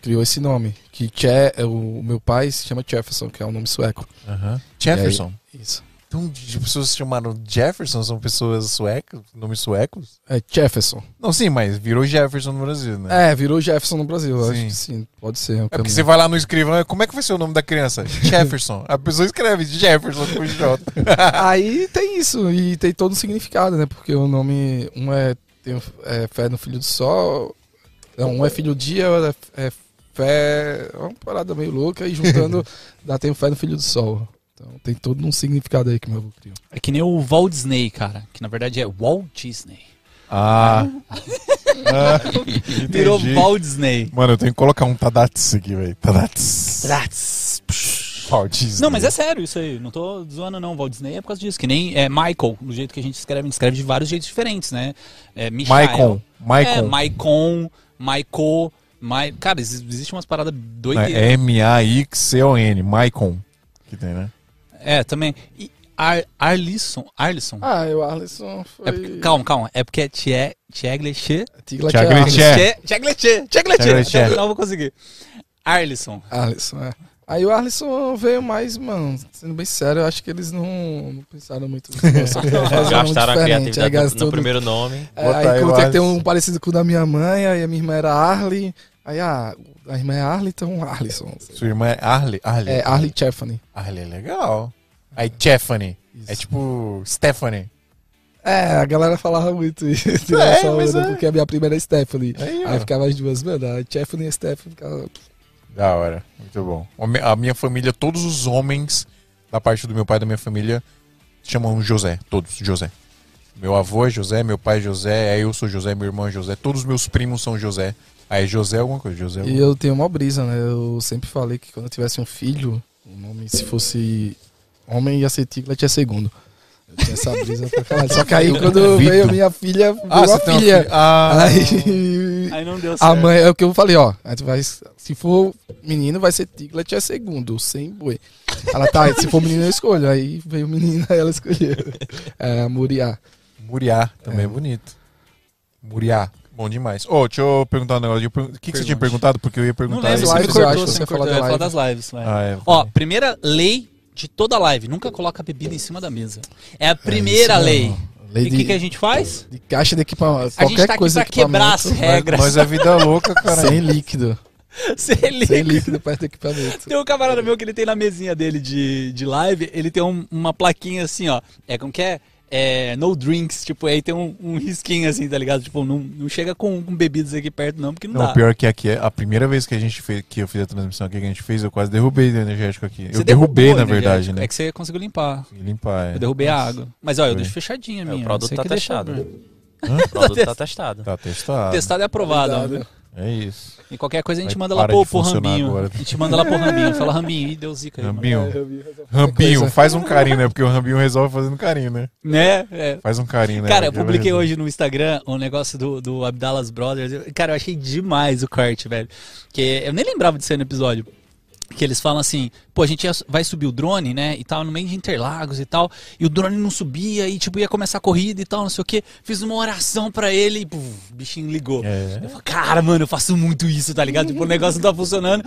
criou esse nome. Que Che, é o o meu pai se chama Jefferson, que é um nome sueco. Aham. Jefferson. Isso. Então, de pessoas se chamaram Jefferson são pessoas suecas, nomes suecos? É Jefferson. Não, sim, mas virou Jefferson no Brasil, né? É, virou Jefferson no Brasil. Sim. Acho que sim, pode ser. um É porque você vai lá no escrivão, como é que vai ser o nome da criança? Jefferson. A pessoa escreve Jefferson com J. Aí tem isso, e tem todo um significado, né? Porque o nome, um é, tem, é fé no filho do sol, não, um é filho do dia, é, é fé. É uma parada meio louca, e juntando, dá tem o fé no filho do sol. Então tem todo um significado aí que meu avô criou. É que nem o Walt Disney, cara. Que na verdade é Walt Disney. Ah. ah Virou. Walt Disney. Mano, eu tenho que colocar um Tadats aqui, velho. Tadats. Walt Disney. Não, mas é sério isso aí. Não tô zoando, não. Walt Disney é por causa disso. Que nem é Michael, do jeito que a gente escreve, a gente escreve de vários jeitos diferentes, né? É Michael. Maicon. É, Maicon. Maicon, Maico. Mai... Cara, exi- existe umas paradas doideiras. É M-A-I-C-O-N. Maicon. Que tem, né? É, também. E Ar Arlisson. Arlisson. Ah, o Arlisson foi. É porque- calma, calma. É porque é Tie- Tiegleche. Tiegleche. Tiegleche. Tiegleche. Tiegleche. Não vou conseguir. Arlisson. Arlisson, é. Aí o Arlisson veio mais, mano, sendo bem sério, eu acho que eles não, não pensaram muito nisso. Gastaram a criatividade no- no, primeiro nome. É, aí aí o tem que ter um parecido com o da minha mãe, aí a minha irmã era Arlie. Aí a, a irmã é Arlie, então Arlisson. Sua irmã é Arlie? Arlie. É Arlie Cheffany. Arlie é legal. Aí Stephanie. É tipo Stephanie. É, a galera falava muito isso. É, mas é. Porque a minha prima era Stephanie. Aí, ó. Aí ficava as duas, mano, a Stephanie e a Stephanie ficavam... Da hora. Muito bom. A mi- A minha família, todos os homens da parte do meu pai da minha família chamam José. Todos, José. Meu avô é José, meu pai é José, eu sou José, meu irmão é José. Todos os meus primos são José. Aí José é alguma coisa, José é E alguma eu tenho uma brisa, né? Eu sempre falei que quando eu tivesse um filho, o nome, se fosse homem, ia ser Tiglat é segundo. Eu tinha essa brisa pra caralho. Só que aí quando Vitor. veio minha filha, veio Ah, tem uma filha. filha. Ah, Aí Aí não deu a mãe, é o que eu falei, ó. A gente vai, se for menino, vai ser Tiglat é segundo, sem boi. Ela tá, se for menino, eu escolho. Aí veio menina, aí ela escolheu. É, a Muriá. Muriá, também é. É. bonito. Muriá, bom demais. Ô, deixa eu perguntar um negócio. O que, que você tinha perguntado? Porque eu ia Não perguntar lembro, isso. lives, eu acho, você me cortou. Eu ia falar das lives. vai. Ah, é. Ó, primeira lei de toda live, nunca coloca bebida em cima da mesa. É a primeira isso lei. E o que, que a gente faz? De caixa de equipamento. A gente Qualquer tá aqui coisa pra quebrar as regras. Nós é vida louca, cara. Sem líquido. Você liga. Sem líquido perto do equipamento. Tem um camarada meu que ele tem na mesinha dele de, de live, ele tem um- uma plaquinha assim, ó. É como que é? É, no drinks, tipo, aí tem um, um risquinho assim, tá ligado? Tipo, não, não chega com, com bebidas aqui perto, não, porque não, Não, dá. pior que aqui é a primeira vez que a gente fez, que eu fiz a transmissão aqui que a gente fez, eu quase derrubei o energético aqui. Você eu derrubei, na verdade, né? É que você conseguiu limpar. E limpar, é. Eu derrubei a Nossa. água. Mas olha, eu deixo fechadinha a É, o minha. produto tá testado. abrir. O produto tá testado. Tá testado. Testado e aprovado. Cuidado. É isso. E qualquer coisa a gente Vai manda lá pro, pro Rambinho. agora. A gente manda lá pro Rambinho. Fala Rambinho. Ih, deu zica aí. mano. Rambinho. Rambinho, coisa. faz um carinho, né? Porque o Rambinho resolve fazendo carinho, né? Né? É. Faz um carinho, né? Cara, eu Porque publiquei hoje no Instagram um negócio do, do Abdallas Brothers. Cara, eu achei demais o corte, velho. Que eu nem lembrava de ser no episódio. Que eles falam assim, pô, a gente ia- vai subir o drone, né? E tal, no meio de Interlagos e tal. E o drone não subia e, tipo, ia começar a corrida e tal, não sei o quê. Fiz uma oração pra ele e, puf, o bichinho ligou. É. Eu falei, cara, mano, eu faço muito isso, tá ligado? Tipo, o negócio não tá funcionando.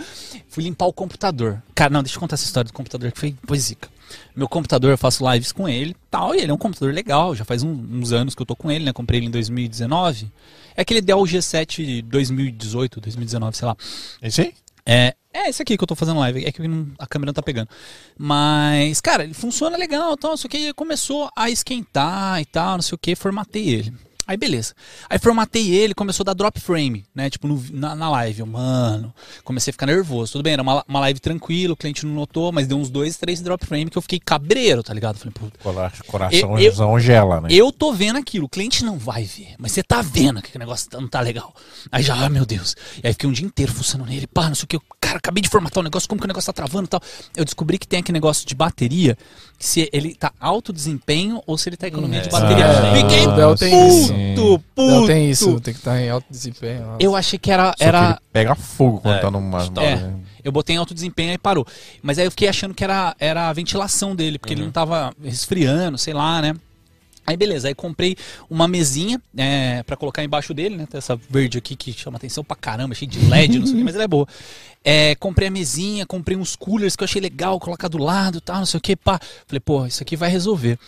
Fui limpar o computador. Cara, não, deixa eu contar essa história do computador que foi, foi zica. Meu computador, eu faço lives com ele tal, e ele é um computador legal. Já faz um- uns anos que eu tô com ele, né? Comprei ele em 2019. É aquele Dell G7 2018, 2019, sei lá. Esse aí? É, é esse aqui que eu tô fazendo live. É que a câmera não tá pegando. Mas, cara, ele funciona legal, tal, não sei o que. Começou a esquentar e tal, não sei o que. Formatei ele. Aí, beleza. Aí formatei ele, começou a dar drop frame, né? Tipo, no- na, na live. Eu, mano, comecei a ficar nervoso. Tudo bem, era uma, uma live tranquila, o cliente não notou, mas deu uns dois, três drop frame que eu fiquei cabreiro, tá ligado? Falei, puta. Cora- Coração Eu- eu- gela, né? Eu tô vendo aquilo, o cliente não vai ver, mas você tá vendo que o negócio não tá legal. Aí já, ah, meu Deus. E aí fiquei um dia inteiro funcionando nele, pá, não sei o que. eu- Cara, acabei de formatar o negócio, como que o negócio tá travando e tal. Eu descobri que tem aquele negócio de bateria, se ele tá alto desempenho ou se ele tá economia de É. bateria. Ah, Fiquei o Dell tem isso. puto, puto. Não tem isso, tem que estar em alto desempenho. nossa. Eu achei que era. Só que era ele pega fogo quando É, tá numa... É. Eu botei em alto desempenho e parou. Mas aí eu fiquei achando que era, era a ventilação dele, porque ele não tava resfriando, sei lá, né? Aí beleza, aí comprei uma mesinha é, para colocar embaixo dele, né? Tem essa verde aqui que chama atenção pra caramba, cheio de LED, não sei o que, mas ela é boa. É, comprei a mesinha, comprei uns coolers que eu achei legal, colocar do lado e tal, não sei o que, pá. Falei, pô, isso aqui vai resolver.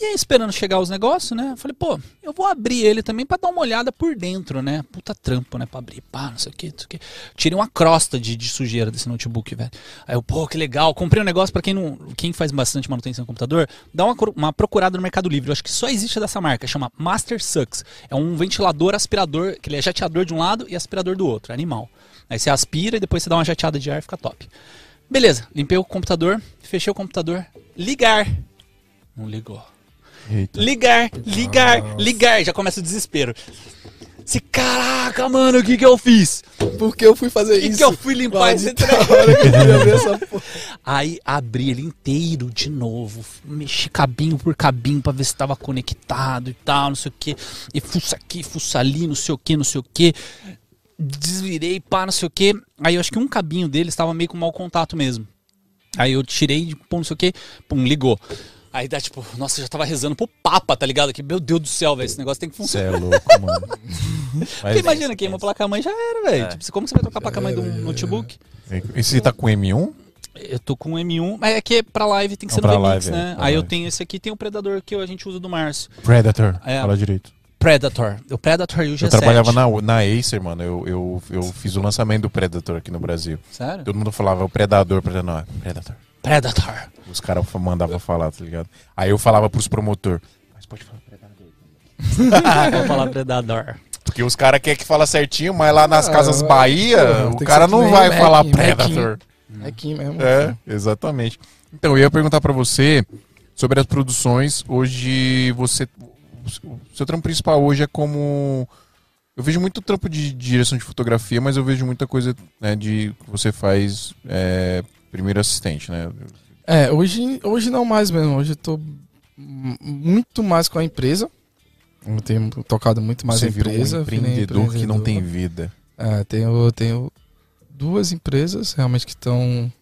E aí, esperando chegar os negócios, né? Falei, pô, eu vou abrir ele também pra dar uma olhada por dentro, né? Puta trampo, né? Pra abrir, pá, não sei o que, não sei o que. Tirei uma crosta de, de sujeira desse notebook, velho. Aí eu, pô, que legal. Comprei um negócio pra quem não. Quem faz bastante manutenção no computador, dá uma, uma procurada no Mercado Livre. Eu acho que só existe dessa marca, chama Master Sucks. É um ventilador aspirador, que ele é jateador de um lado e aspirador do outro, animal. Aí você aspira e depois você dá uma jateada de ar e fica top. Beleza, limpei o computador, fechei o computador, ligar. Não ligou. Eita. Ligar, ligar, ligar. Já começa o desespero. Se caraca, mano, o que que eu fiz? Por que eu fui fazer O que, isso? que eu fui limpar esse Maldita trem? Aí abri ele inteiro de novo, mexi cabinho por cabinho pra ver se tava conectado e tal, não sei o que. E fuça aqui, fuça ali, não sei o que, não sei o que. Desvirei, pá, não sei o que. Aí eu acho que um cabinho dele estava meio com mau contato mesmo. Aí eu tirei, pum, não sei o que, pum, ligou. Aí dá tipo, nossa, eu já tava rezando pro Papa, tá ligado? Que, meu Deus do céu, velho, esse negócio tem que Você funcionar. é louco, mano. Porque imagina, queima a placa-mãe já era, velho. É. Tipo, como você vai trocar a placa-mãe de um notebook? E você tá com M1? Eu tô com o M1, mas é que pra live tem que ser Não, no VMix, é, né? pra Aí eu tenho esse aqui, tem o Predador que a gente usa do Márcio. Predator. É. Fala direito. Predator. O Predator e o G7. Eu trabalhava na, na Acer, mano. Eu, eu, eu fiz o lançamento do Predator aqui no Brasil. Sério? Todo mundo falava o Predador, Predador. Não, é Predator. Predator. Os caras mandavam falar, tá ligado? Aí eu falava pros promotor. Mas pode falar Predador. Vou falar Predador. Porque os caras querem que fala certinho, mas lá nas Ah, Casas Bahia, porra, tem o que cara não vai Mac, falar Mac. Predator. É aqui mesmo. É, exatamente. Então, eu ia perguntar pra você sobre as produções. Hoje, você. O seu trampo principal hoje é como. Eu vejo muito trampo de direção de fotografia, mas eu vejo muita coisa né, de que você faz é, primeiro assistente, né? É, hoje, hoje não mais mesmo. Hoje eu tô muito mais com a empresa. Eu tenho tocado muito mais você a virou empresa. um virei empreendedor que não empreendedor. tem vida. É, tenho, tenho duas empresas realmente que estão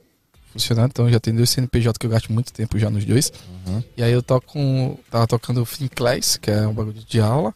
funcionando. Então já tem dois CNPJ que eu gasto muito tempo já nos dois. Uhum. E aí eu toco com. Tava tocando o Finclass, que é um bagulho de aula.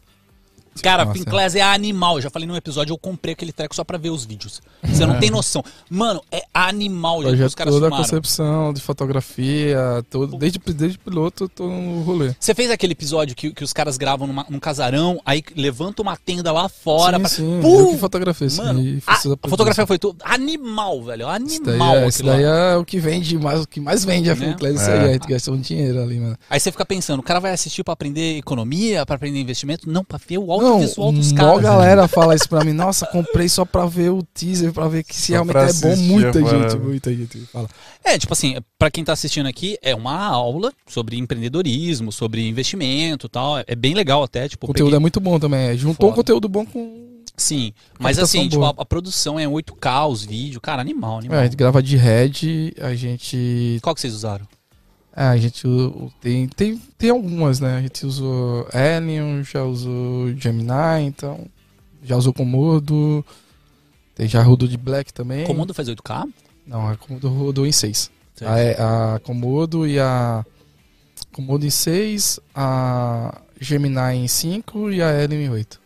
Cara, Nossa. Finclass é animal. Eu já falei num episódio, eu comprei aquele treco só pra ver os vídeos. Você não tem noção. Mano, é animal jeito que os caras toda a concepção de fotografia, todo, desde, desde piloto eu tô no rolê. Você fez aquele episódio que, que os caras gravam numa- num casarão, aí levanta uma tenda lá fora. sim, pra- sim, Pum! eu que fotografei isso. Mano, a, a fotografia foi tudo animal, velho. Isso daí, Animal é, isso aquilo lá. daí é o que vende mais, o que mais vende a Né? Finclass, isso É. aí, a gente gastou um dinheiro ali, mano. Aí você fica pensando, o cara vai assistir pra aprender economia, pra aprender investimento? Não, pra ver o Não, dos mó galera fala isso pra mim, nossa, comprei só pra ver o teaser, pra ver que se Só realmente é bom, muita a gente, muita gente fala. É, tipo assim, pra quem tá assistindo aqui, é uma aula sobre empreendedorismo, sobre investimento e tal. É bem legal até, tipo, O conteúdo peguei- é muito bom também, juntou um Foda. conteúdo bom com... Sim, mas assim, tipo, a, a produção é 8K, os vídeos, cara, animal, animal. É, a gente grava de Red, a gente Qual que vocês usaram? É, a gente tem, tem, tem algumas, né? A gente usou Alien, já usou Gemini, então. Já usou Komodo. Tem já rodou de Black também. Comando faz 8K? Não, a Komodo rodou em 6. Sei. A, a Komodo e a. Komodo em 6, a Gemini em 5 e a Alien em 8.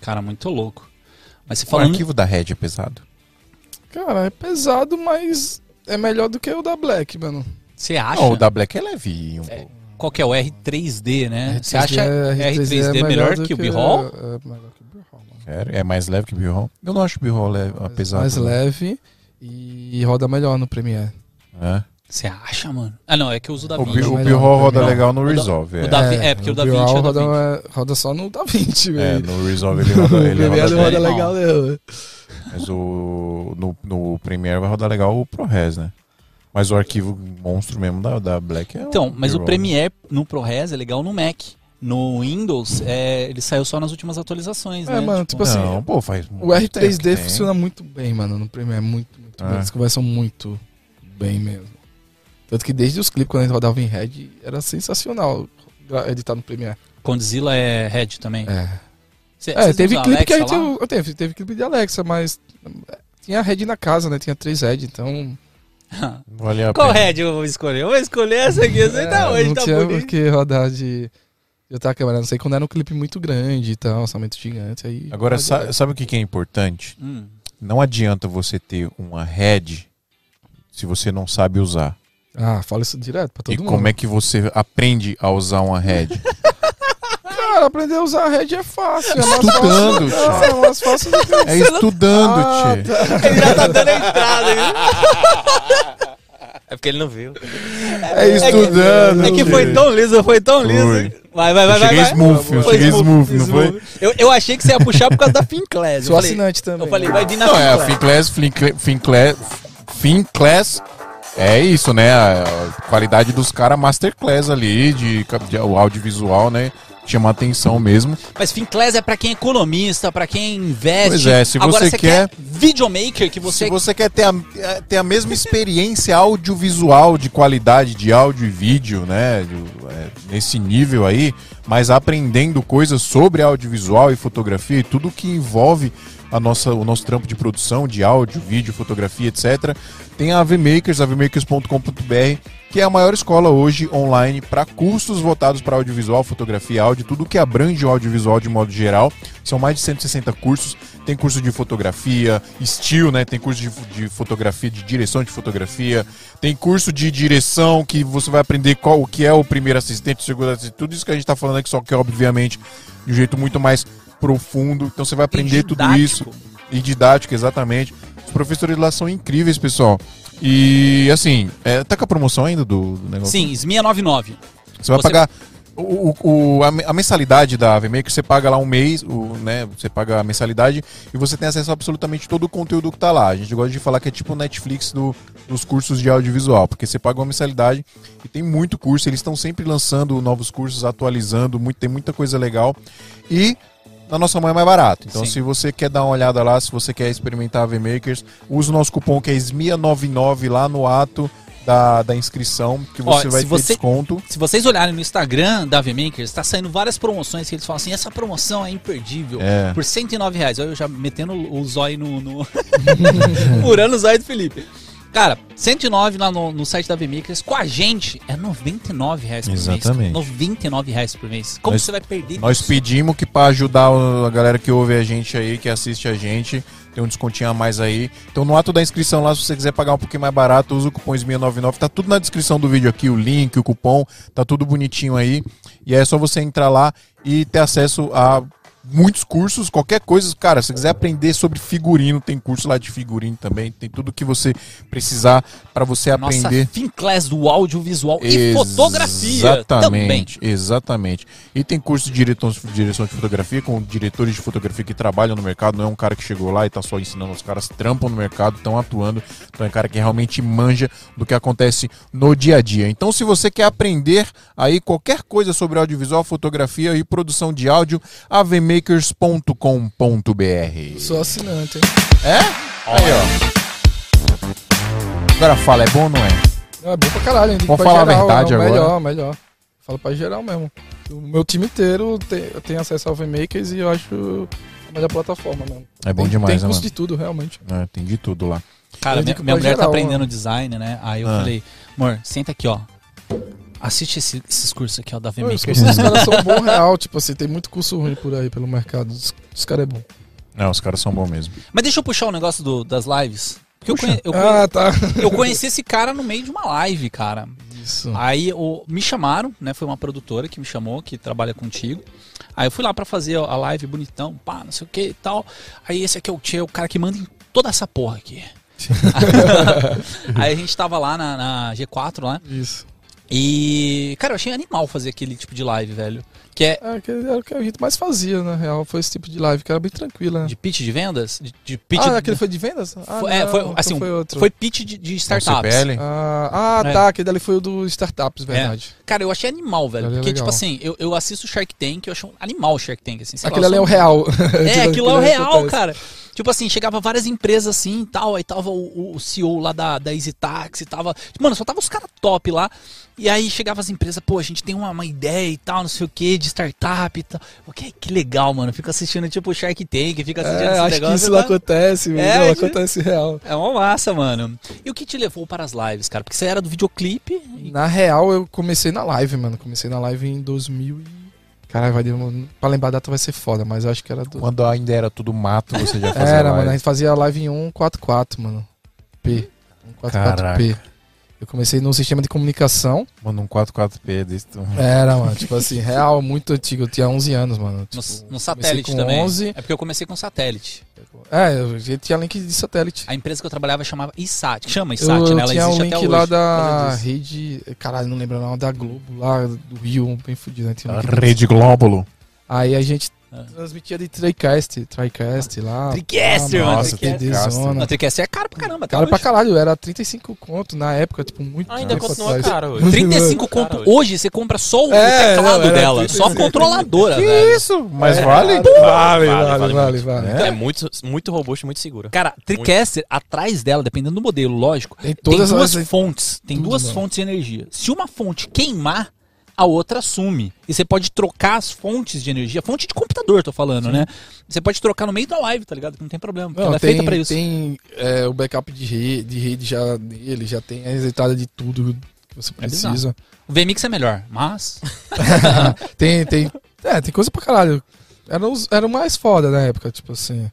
Cara, muito louco. Mas você O falando... arquivo da Red é pesado. Cara, é pesado, mas é melhor do que o da Black, mano. Você acha? Não, o da Black é levinho. É. Qual que é o R3D, né? R3D Você acha é- R3D, é melhor do que o B-Roll? É melhor que o B-Roll? É mais leve que o B-Roll? Eu não acho o B-Roll leve, mais, pesado. mais leve e roda melhor no Premiere. É. Você acha, mano? Ah, não, é que eu uso o da O, Vinci. B- o melhor, B-Roll roda legal no O da- Resolve. o é. da- é, porque o da B-Roll Vinci é da roda, roda só no Da Vinci, É, velho. no Resolve ele roda, o ele Premiere roda não roda bem. legal, não. Mas o, no, no Premiere vai rodar legal o ProRes, né? Mas o arquivo monstro mesmo da, da Black é Então, mas o Premiere no ProRes é legal no Mac. No Windows, é, ele saiu só nas últimas atualizações, É, né? mano, tipo assim, Não, pô, faz O muito tempo que R3D tem. funciona muito bem, mano, no Premiere. Muito, muito É. bem. Eles conversam muito bem mesmo. Tanto que desde os clipes, quando a gente rodava em Red, era sensacional editar no Premiere. Condzilla é Red também. É. Cê- É, teve clipe que a Alexa gente. lá? eu- Teve, teve clipe de Alexa, mas. é, Tinha Red na casa, né? Tinha três Red, então. Vale a Qual pena. Red eu vou escolher? Eu vou escolher essa aqui, essa aí tá é, hoje, não tá tinha bonito. porque rodar de, Eu tava câmera, não sei quando era um clipe muito grande e tal, orçamento gigante. Aí, Agora, Mas, sa- sabe o que que é importante? Hum. Não adianta você ter uma head se você não sabe usar. Ah, fala isso direto pra todo e mundo. como é que você aprende a usar uma head? Cara, aprender a usar a rede é fácil. É mais Estudando, fácil. tchê. Não, é mais fácil do que É estudando, Ah, tá. Ele já tá dando a entrada, viu? É porque ele não viu. É estudando. É que tchê. foi tão liso, foi tão liso. Foi. Vai, vai, vai, Eu vai. cheguei vai. smooth, eu Foi cheguei smooth, não foi? Eu, eu achei que você ia puxar por causa da Finclass. Sou Eu falei, assinante também. eu falei, vai vir na Não, é a Finclass. Finclass, Finclass, Finclass é isso, né? A a qualidade dos caras masterclass ali, de, de o audiovisual, né? Chama atenção mesmo. Mas Finclass é pra quem é economista, pra quem investe. Pois é, se Agora você você quer- quer videomaker, que você... Se você quer ter a, ter a mesma experiência audiovisual de qualidade de áudio e vídeo, né? é, nesse nível aí, mas aprendendo coisas sobre audiovisual e fotografia e tudo que envolve a nossa, o nosso trampo de produção de áudio, vídeo, fotografia, etc. Tem a AVMakers, avmakers.com.br, que é a maior escola hoje online para cursos voltados para audiovisual, fotografia, áudio, tudo que abrange o audiovisual de modo geral. São mais de 160 cursos. Tem curso de fotografia, estilo, né? Tem curso de, de fotografia, de direção de fotografia. Tem curso de direção que você vai aprender qual o que é o primeiro assistente, o segundo assistente. Tudo isso que a gente está falando aqui, só que obviamente de um jeito muito mais profundo. Então você vai aprender tudo isso. E didático, exatamente. Os professores lá são incríveis, pessoal. E assim, é, tá com a promoção ainda do, do negócio? Sim, SMIA 99. Você vai Você- pagar. O, o- a mensalidade da AVMaker, você paga lá um mês, o, né? Você paga a mensalidade e você tem acesso a absolutamente todo o conteúdo que tá lá. A gente gosta de falar que é tipo o Netflix do- dos cursos de audiovisual, porque você paga uma mensalidade e tem muito curso, eles estão sempre lançando novos cursos, atualizando, muito, tem muita coisa legal. E na nossa mão é mais barato. Então, Sim. se você quer dar uma olhada lá, se você quer experimentar a VMakers, use o nosso cupom que é SMIA99 lá no ato da, da inscrição, que Ó, você vai se ter você- desconto. Se vocês olharem no Instagram da VMakers, tá saindo várias promoções que eles falam assim, essa promoção é imperdível. É. Por 109 reais. Olha eu já metendo o zóio no... no... Furando o zóio do Felipe. Cara, 109 lá no, no site da VMakers, com a gente é 99 reais por Exatamente. mês. 99 reais por mês. Como Nós- você vai perder Nós isso? pedimos que para ajudar a galera que ouve a gente aí, que assiste a gente, tem um descontinho a mais aí. Então no ato da inscrição lá, se você quiser pagar um pouquinho mais barato, usa o cupom SMIA99. Tá tudo na descrição do vídeo aqui, o link, o cupom, tá tudo bonitinho aí. E aí é só você entrar lá e ter acesso a muitos cursos, qualquer coisa. Cara, se você quiser aprender sobre figurino, tem curso lá de figurino também. Tem tudo que você precisar para você Nossa aprender. Finclass do audiovisual e fotografia também. Exatamente, exatamente. E tem curso de direção, direção de fotografia com diretores de fotografia que trabalham no mercado, não é um cara que chegou lá e tá só ensinando, os caras trampam no mercado, estão atuando, então é um cara que realmente manja do que acontece no dia a dia. Então se você quer aprender aí qualquer coisa sobre audiovisual, fotografia e produção de áudio, avmakers.com.br. Sou assinante, hein? É? Aí, ó. Agora fala, é bom ou não é? Não, é bom pra caralho, hein? Tem pra falar a geral, verdade não, agora. Melhor, melhor. Falo pra geral mesmo. O meu time inteiro tem, tem acesso ao VMakers e eu acho a melhor plataforma mesmo. É bom tem, demais, Tem né, curso mano? de tudo, realmente. É, tem de tudo lá. Cara, minha, minha mulher tá geral, aprendendo mano. design, né? Aí eu Ah. falei, amor, senta aqui, ó. Assiste esse- esses cursos aqui, ó, da Os cursos dos caras são bons real, tipo assim, tem muito curso ruim por aí pelo mercado. Os, os caras é bom. Não, os caras são bons mesmo. Mas deixa eu puxar o negócio do- das lives. Porque eu, conhe- eu, conhe- Ah, tá. eu conheci esse cara no meio de uma live, cara. Isso. Aí o, me chamaram, né? Foi uma produtora que me chamou, que trabalha contigo. Aí eu fui lá pra fazer a live bonitão, pá, não sei o que e tal. Aí esse aqui é o Tchê, o cara que manda em toda essa porra aqui. Aí a gente tava lá na, na G4 lá. Isso. E, cara, eu achei animal fazer aquele tipo de live, velho. Que é É, que era o que a gente mais fazia, na real. Foi esse tipo de live, que era bem tranquila. né? de pitch de vendas? De, de pitch ah, aquele foi de vendas? Ah, Foi- é, foi, não, assim, então foi outro. foi pitch de, de startups. Ah, ah, É. tá, aquele dali foi o do Startups, verdade. Cara, eu achei animal, velho. Aquele é Porque, tipo assim, eu, eu assisto Shark Tank, eu acho um animal o Shark Tank, assim. sei lá, Aquele ali é o real. É, aquilo é o real, cara. Tipo assim, chegava várias empresas assim e tal, aí tava o, o CEO lá da, da Easy Taxi, tava. Mano, só tava os caras top lá. E aí chegava as empresas, pô, a gente tem uma, uma ideia e tal, não sei o que, de startup e tal. Pô, que, que legal, mano. Fico assistindo tipo o Shark Tank, fica assistindo É, esse acho que negócio. isso não tá? acontece, É, não, acho- acontece real. É uma massa, mano. E o que te levou para as lives, cara? Porque você era do videoclipe. e- Na real, eu comecei na live, mano. Comecei na live em Caralho, vai demorar. Pra lembrar a data vai ser foda, mas eu acho que era do. Quando ainda era tudo mato, você já fazia Era, live. mano. A gente fazia live em 144, mano. P. 144P. Eu comecei no sistema de comunicação. Mano, um 44p desse. tu- Era, mano. Tipo assim, real, muito antigo. Eu tinha 11 anos, mano. No, Tipo, no comecei satélite com também. 11. É porque eu comecei com satélite. É, eu já tinha link de satélite. A empresa que eu trabalhava chamava ISAT. Chama ISAT, Eu né? Ela tinha um existe link até lá da rede. Caralho, não lembro não, da Globo, lá do Rio, bem fudido. Né? Tinha um A Rede Glóbulo. Aí a gente. Transmitia de TriCast, TriCast lá. Tricaster, Ah, mano. nossa. TDzona. Tricast é caro pra caramba, até Cara pra hoje. caralho, era 35 conto na época, tipo, muito Ainda tempo continua atrás. caro hoje. 35 Cara, conto. hoje. Hoje você compra só o É, teclado não, dela, só a 35. controladora, Que velho. isso? Mas É, vale? Vale, vale, Vale, vale, vale vale. muito. vale. É? É muito, muito robusto e muito seguro. Cara, Tricaster, atrás dela, dependendo do modelo, lógico, Tem tem todas duas as- fontes. Tem tudo, duas mano. fontes de energia. Se uma fonte queimar, a outra sume. E você pode trocar as fontes de energia, fonte de computador, tô falando, né? Você pode trocar no meio da live, tá ligado? Que não tem problema, Não, ela é tem, feita pra isso. tem é, o backup de rede, de rede já dele, já tem a entrada de tudo que você É precisa. O VMix é melhor, mas. tem, tem, é, tem coisa pra caralho. Era, os, era o mais foda na época, tipo assim.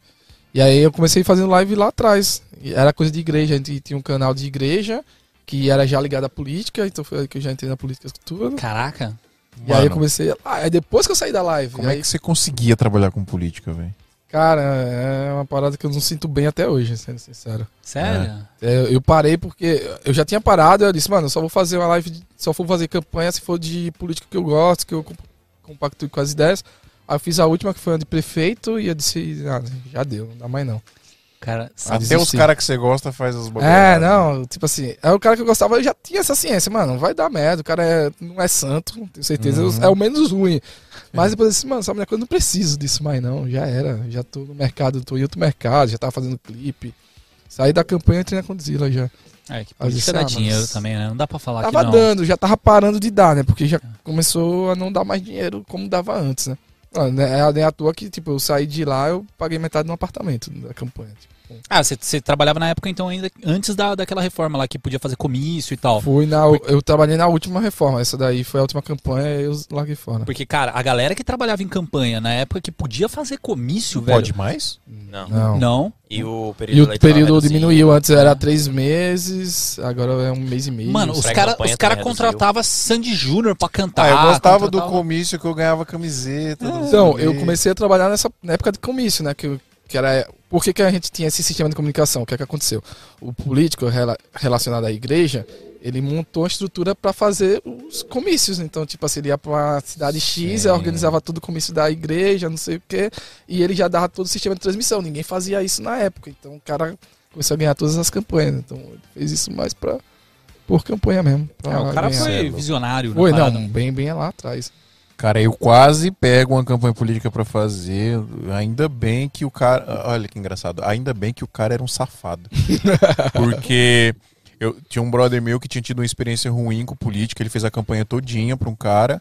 E aí eu comecei fazendo live lá atrás. Era coisa de igreja, a gente tinha um canal de igreja que era já ligado à política, então foi aí que eu já entrei na política tudo. Caraca. E aí eu Mano, comecei. Ah, aí depois que eu saí da live. Como aí, é que você conseguia trabalhar com política, velho? Cara, é uma parada que eu não sinto bem até hoje, sendo sincero. Sério? É, eu parei porque eu já tinha parado, eu disse, mano, eu só vou fazer uma live, de- só vou fazer campanha se for de política que eu gosto, que eu comp- compacto com as ideias. Aí eu fiz a última que foi a de prefeito e eu disse, ah, já deu, não dá mais não. Cara, Até os caras que você gosta faz os bagulho É, não, tipo assim, é o cara que eu gostava, eu já tinha essa ciência, mano, vai dar merda, o cara é- não é santo, tenho certeza, Uhum. é o menos ruim. Mas depois eu disse, mano, sabe, eu não preciso disso mais não, já era, já tô no mercado, tô em outro mercado, já tava fazendo clipe. Saí da campanha e entrei na Condzilla já. é que política dá ah, dinheiro também, né? Não dá pra falar Tava que não. dando, já tava parando de dar, né? Porque já começou a não dar mais dinheiro como dava antes, né? Ah, né, É nem à toa que, tipo, eu saí de lá, eu paguei metade de um apartamento da campanha. tipo. Ah, você, você trabalhava na época, então, ainda antes da, daquela reforma lá, que podia fazer comício e tal. Fui na, eu trabalhei na última reforma, essa daí foi a última campanha e eu larguei fora. Porque, cara, a galera que trabalhava em campanha na época que podia fazer comício, velho. Pode mais? Não. Não. Não. E o período E o período diminuiu, antes era três meses, agora é um mês e meio. Mano, os caras os cara reduziu. contratavam Sandy Júnior pra cantar. Ah, eu gostava do contratava- comício que eu ganhava camiseta. do Então, eu comecei a trabalhar nessa na época de comício, né? Que, que era. Por que, que a gente tinha esse sistema de comunicação? O que é que aconteceu? O político rela- relacionado à igreja, ele montou a estrutura para fazer os comícios. Então, tipo assim, ele ia pra uma cidade X, organizava tudo o comício da igreja, não sei o quê, e ele já dava todo o sistema de transmissão. Ninguém fazia isso na época. Então, o cara começou a ganhar todas as campanhas. Então, ele fez isso mais pra. Por campanha mesmo. É, o cara ganhar. foi visionário. Foi, não, bem, bem lá atrás. Cara, eu quase pego uma campanha política pra fazer. Ainda bem que o cara. Olha que engraçado. Ainda bem que o cara era um safado. Porque eu tinha um brother meu que tinha tido uma experiência ruim com política. Ele fez a campanha todinha pra um cara.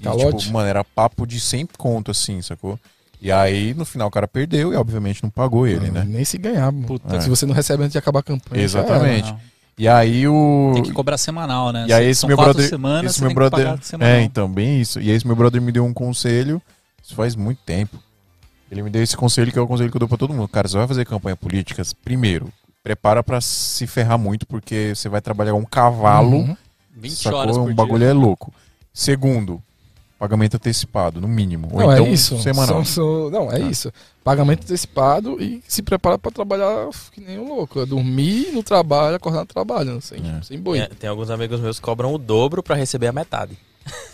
E, Calote? tipo, mano, era papo de 100 conto, assim, sacou? E aí, no final, o cara perdeu e, obviamente, não pagou ele, né? Nem se ganhar. mano. Puta. É. Se você não recebe antes de acabar a campanha. já era. Exatamente. Não. E aí, o. Tem que cobrar semanal, né? E aí esse São meu brother, semanas, esse meu brother, é, então, bem isso. E aí esse meu brother me deu um conselho, isso faz muito tempo. Ele me deu esse conselho que é o conselho que eu dou pra todo mundo. Cara, você vai fazer campanha política, primeiro, prepara pra se ferrar muito porque você vai trabalhar um cavalo, Uhum. 20 sacou? horas um bagulho dia. é louco. Segundo, pagamento antecipado, no mínimo, ou Não, então é isso. semanal. São- são- não, é Ah. isso. Pagamento antecipado e se prepara pra trabalhar que nem um louco. É dormir no trabalho, acordar no trabalho, sem, É. sem boi. Tem, tem alguns amigos meus que cobram o dobro pra receber a metade.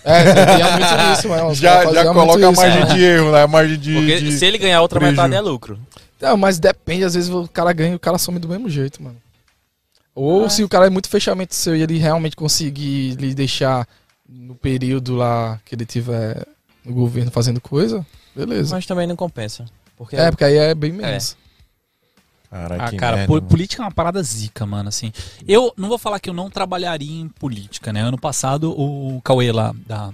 É, tem realmente isso, mas Já, já coloca a isso, margem né? de erro, né? A margem de. Porque de- se ele ganhar outra preju. metade é lucro. Não, mas depende, às vezes o cara ganha e o cara some do mesmo jeito, mano. Ou Ah. se o cara é muito fechamento seu e ele realmente conseguir lhe deixar no período lá que ele tiver no governo fazendo coisa, beleza. Mas também não compensa. Porque É, porque aí é bem menos. Caralho, Ah, que cara, merda, política é uma parada zica, mano, assim. Eu não vou falar que eu não trabalharia em política, né? Ano passado, o Cauê lá, da...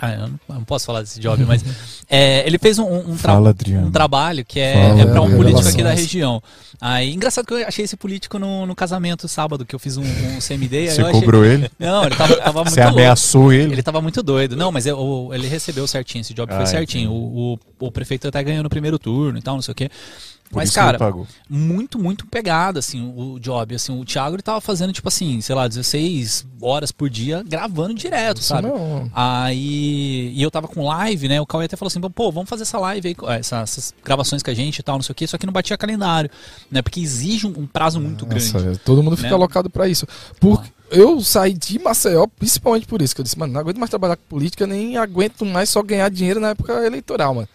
Ah, eu não, eu não posso falar desse job, mas é, ele fez um, um, tra- Fala, um trabalho que é, Fala, é para um político aqui da região. Aí, engraçado que eu achei esse político no, no casamento sábado, que eu fiz um, um CMD. aí Você eu achei- cobrou ele? Não, ele tava, tava muito Você louco. ameaçou ele? Ele tava muito doido. Não, mas eu- ele recebeu certinho, esse job Ah, foi certinho. O, o, o prefeito até ganhou no primeiro turno e tal, não sei o quê. Por Mas, cara, muito, muito pegada, assim, o job. Assim, o Thiago, ele tava fazendo, tipo assim, sei lá, 16 horas por dia, gravando direto, Isso sabe? não. Aí, e eu tava com live, né? O Cauê até falou assim: pô, vamos fazer essa live aí, essa- essas gravações com a gente e tal, não sei o quê, só que não batia calendário, né? Porque exige um, um prazo muito grande. Nossa, é, todo mundo fica né? alocado pra isso. Porque eu saí de Maceió, principalmente por isso, que eu disse, mano, não aguento mais trabalhar com política, nem aguento mais só ganhar dinheiro na época eleitoral, mano.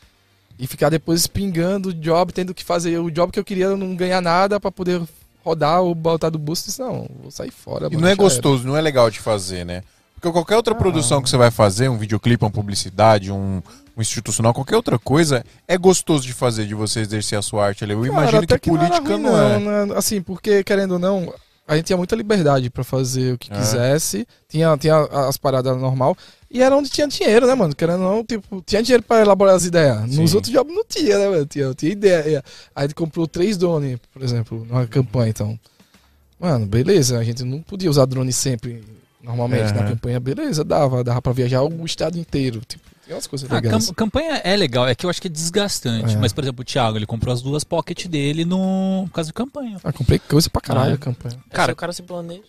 E ficar depois pingando o job, tendo que fazer o job que eu queria não ganhar nada pra poder rodar ou botar do Disse, não, vou sair fora. E não é já era. gostoso, não é legal de fazer, né? Porque qualquer outra produção que você vai fazer, um videoclipe, uma publicidade, um, um institucional, qualquer outra coisa, é gostoso de fazer, de você exercer a sua arte ali. Eu Cara, imagino que, era política ruim, não é. né? Assim, porque, querendo ou não, a gente tinha muita liberdade pra fazer o que É. quisesse. Tinha, tinha as paradas normal. E era onde tinha dinheiro, né, mano? Querendo ou não, tipo, tinha dinheiro pra elaborar as ideias. Nos Sim. outros jobs não tinha, né, mano? Tinha, tinha ideia. Aí gente comprou três drones, por exemplo, numa campanha, então. Mano, beleza, a gente não podia usar drone sempre, normalmente, Aham. na campanha, beleza, dava, dava pra viajar o estado inteiro. Tipo, tem umas coisas A legais. cam- campanha é legal, é que eu acho que é desgastante. É. Mas, por exemplo, o Thiago, ele comprou as duas pocket dele no por causa de campanha. Ah, comprei coisa pra caralho Ah, a campanha. Cara, Cara, o cara se planeja.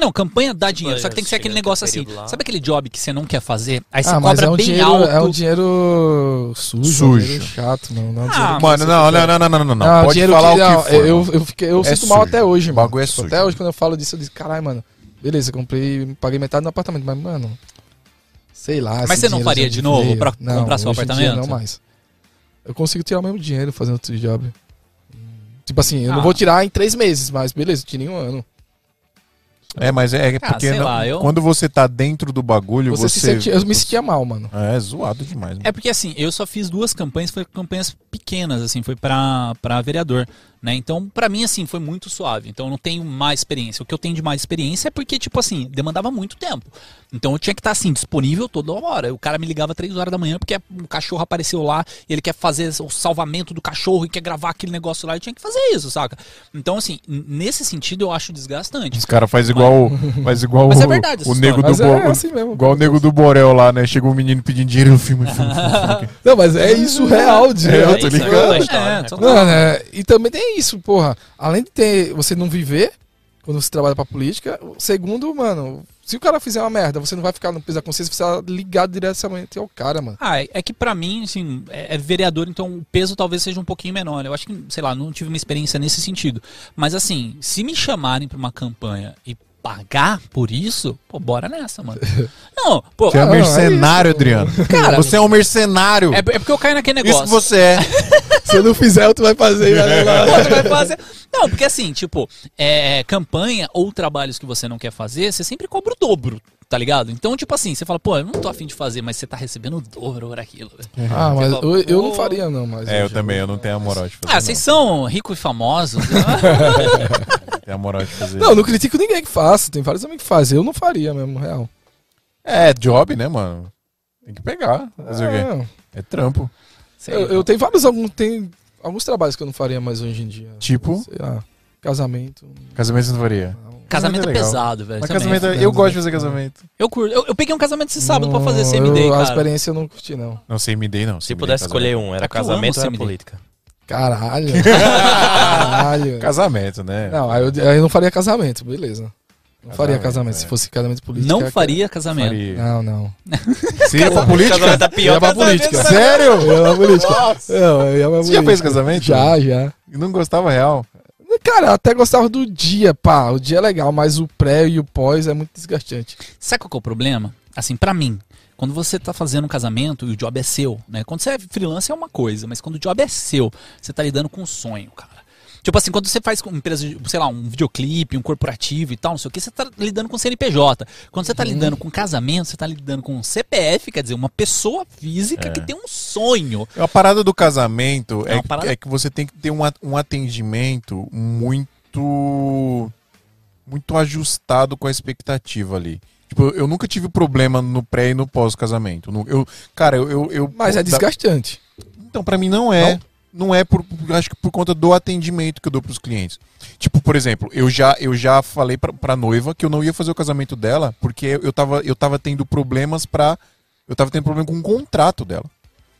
Não, campanha dá dinheiro, só que tem que ser aquele negócio assim. Sabe aquele job que você não quer fazer? Aí você Ah, mas cobra é um, bem dinheiro, alto. é um dinheiro sujo, Sujo. dinheiro chato, não, não é um Ah, Mano, não, não, não, não, não, não, não. Não, Pode falar que, o que for. eu, eu, fiquei, eu É sinto mal sujo. até hoje, O mano. bagulho é sujo. Até hoje, quando eu falo disso, eu disse, caralho, mano, beleza, comprei, paguei metade no apartamento, mas, mano, sei lá. Mas você não faria de novo veio. pra Não, comprar seu apartamento? Não mais. Eu consigo tirar o mesmo dinheiro fazendo outro job. Tipo assim, eu Ah. não vou tirar em três meses, mas beleza, eu tirei em um ano. É, mas é, é Ah, porque sei não- lá, eu- quando você tá dentro do bagulho, Você, você. se sente, eu me sentia mal, mano. É zoado demais. mano. É porque assim, eu só fiz duas campanhas, foi campanhas pequenas, assim, foi pra, pra vereador, né? Então, pra mim, assim, foi muito suave. Então, eu não tenho mais experiência. O que eu tenho de mais experiência é porque, tipo assim, demandava muito tempo. Então, eu tinha que estar, assim, disponível toda hora. O cara me ligava três horas da manhã porque o cachorro apareceu lá e ele quer fazer o salvamento do cachorro e quer gravar aquele negócio lá. Eu tinha que fazer isso, saca? Então, assim, nesse sentido, eu acho desgastante. Os caras fazem igual, faz igual Mas é o, verdade o nego do Mas é assim mesmo. Igual o nego do Borel lá, né? Chegou um menino pedindo dinheiro no filme. filme, filme, filme. Não, mas é isso real, de É, real, eu tô tá ligado. É, É, né? é, e também tem isso, porra. Além de ter você não viver quando você trabalha pra política, segundo, mano, se o cara fizer uma merda, você não vai ficar no peso da consciência, você vai ligado diretamente ao cara, mano. Ah, é é que pra mim, assim, é, é vereador, então o peso talvez seja um pouquinho menor. Eu acho que, sei lá, não tive uma experiência nesse sentido. Mas assim, se me chamarem pra uma campanha e pagar por isso, pô, bora nessa, mano. Não, pô, Você é um não, é mercenário, isso. Adriano. Cara, você é um mercenário. é, é porque eu caio naquele Isso negócio. que você é. Se eu não fizer, tu vai fazer. Pô, tu vai fazer. Não, porque assim, tipo, é, campanha ou trabalhos que você não quer fazer, você sempre cobra o dobro, tá ligado? Então, tipo assim, você fala, pô, eu não tô afim de fazer, mas você tá recebendo o dobro por aquilo. velho. Ah, mas Tipo, eu, eu não faria, não, mas. É, eu hoje- também, eu não tenho a moral de fazer. Ah, vocês são ricos e famosos. Não tenho a moral de fazer. Não, não critico ninguém que faça. Tem vários amigos que fazem. Eu não faria mesmo, real. É, job, né, mano? Tem que pegar. Fazer o quê? É, É trampo. Sei eu, eu tenho vários alguns, tem alguns trabalhos que eu não faria mais hoje em dia. Tipo, Sei lá, casamento. casamento você não faria. não. Casamento é legal. pesado, velho. Mas casamento, é- eu gosto de fazer casamento. Eu curto. Eu, eu peguei um casamento esse sábado pra Não, fazer CMD, eu- A cara. experiência eu não curti, não. Não, sem me dei, não. Se CMD, pudesse casamento. escolher um, era É casamento ou era CMD. política? Caralho. Caralho. Casamento, né? Não, aí eu, aí eu não faria casamento, beleza. Não faria Casamento, casamento. é. Se fosse casamento político. Não faria casamento. Faria. Não, não. Você ia pra política? Casamento é pior ia pra política. Sério? Eu ia pra política. Não, eu ia pra Você já política. fez casamento? Já, já. E não gostava real? Cara, eu até gostava do dia, pá. O dia é legal, mas o pré e o pós é muito desgastante. Sabe qual que é o problema? Assim, pra mim, quando você tá fazendo um casamento e o job é seu, né? Quando você é freelancer é uma coisa, mas quando o job é seu, você tá lidando com um sonho, cara. Tipo assim, quando você faz com empresa, de, sei lá, um videoclipe, um corporativo e tal, não sei o que, você tá lidando com CNPJ. Quando você tá lidando com casamento, você tá lidando com um CPF, quer dizer, uma pessoa física É. que tem um sonho. A parada do casamento É é, parada- é que você tem que ter um, um atendimento muito muito ajustado com a expectativa ali. Tipo, eu nunca tive problema no pré e no pós-casamento. Eu, cara, eu, eu, eu- Mas é desgastante. Então, pra mim não é. Não, é por, acho que por conta do atendimento que eu dou pros clientes. Tipo, por exemplo, eu já, eu já falei pra, pra noiva que eu não ia fazer o casamento dela porque eu tava, eu tava tendo problemas pra. Eu tava tendo problema com o contrato dela.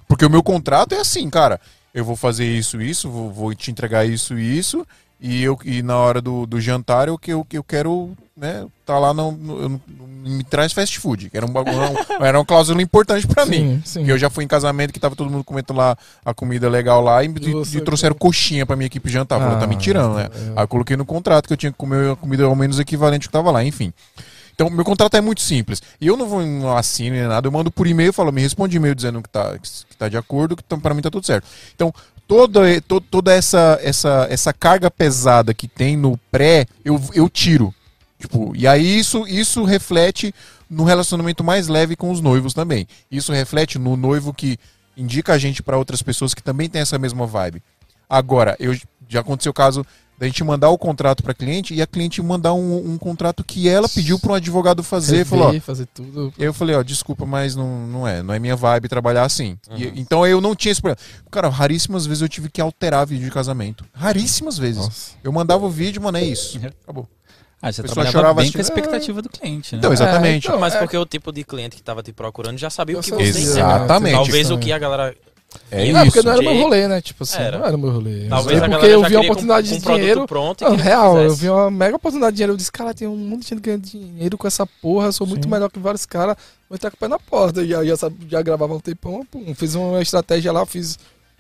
Porque o meu contrato é assim, cara. Eu vou fazer isso, isso, vou, vou te entregar isso e isso. E, eu, e na hora do, do jantar eu, que eu, eu quero, né, tá lá não- me traz fast food. que Era, um, bagulho- era uma cláusula importante pra mim. Sim, eu já fui em casamento que tava todo mundo comendo lá a comida legal lá e, e- e trouxeram coxinha pra minha equipe jantar. Falei, tá me tirando, né? é. Aí eu coloquei no contrato que eu tinha que comer a comida ao menos equivalente que tava lá, enfim. Então, meu contrato é muito simples. E eu não vou não assino nem nada, eu mando por e-mail, falo, me responde e-mail dizendo que tá, que tá de acordo, que tá, pra mim tá tudo certo. Então, toda, to- toda essa, essa, essa carga pesada que tem no pré, eu, eu tiro. Tipo, e aí isso, isso reflete no relacionamento mais leve com os noivos também. Isso reflete no noivo que indica a gente pra outras pessoas que também tem essa mesma vibe. Agora, eu já aconteceu o caso da gente mandar o contrato pra cliente e a cliente mandar um, um contrato que ela pediu para um advogado fazer, Rever, falou, ó, fazer tudo. eu falei, ó, desculpa, mas não, não é, não é minha vibe trabalhar assim. E- Uhum. então eu não tinha esse problema. Cara, raríssimas vezes eu tive que alterar vídeo de casamento. Raríssimas vezes. Nossa. Eu mandava o vídeo, mano, é isso. Acabou. Ah, você trabalhava chorava bem assim, com a expectativa do cliente, né? Então, exatamente. então, Mas é- porque o tipo de cliente que tava te procurando já sabia Eu o que você Exatamente. entende. Talvez Isso o que a galera. É É, Não, porque isso. não era meu rolê, né? Tipo assim, Era. não era meu rolê. Talvez é porque eu vi uma oportunidade com, de com dinheiro. pronto Não, real, eu vi uma mega oportunidade de dinheiro. Eu disse, cara, tem um mundo de gente ganhando dinheiro com essa porra. Eu sou muito Sim. melhor que vários caras. Vou entrar com o pé na porta. Já, já, já gravava um tempão. Pum, fiz uma estratégia lá, fiz.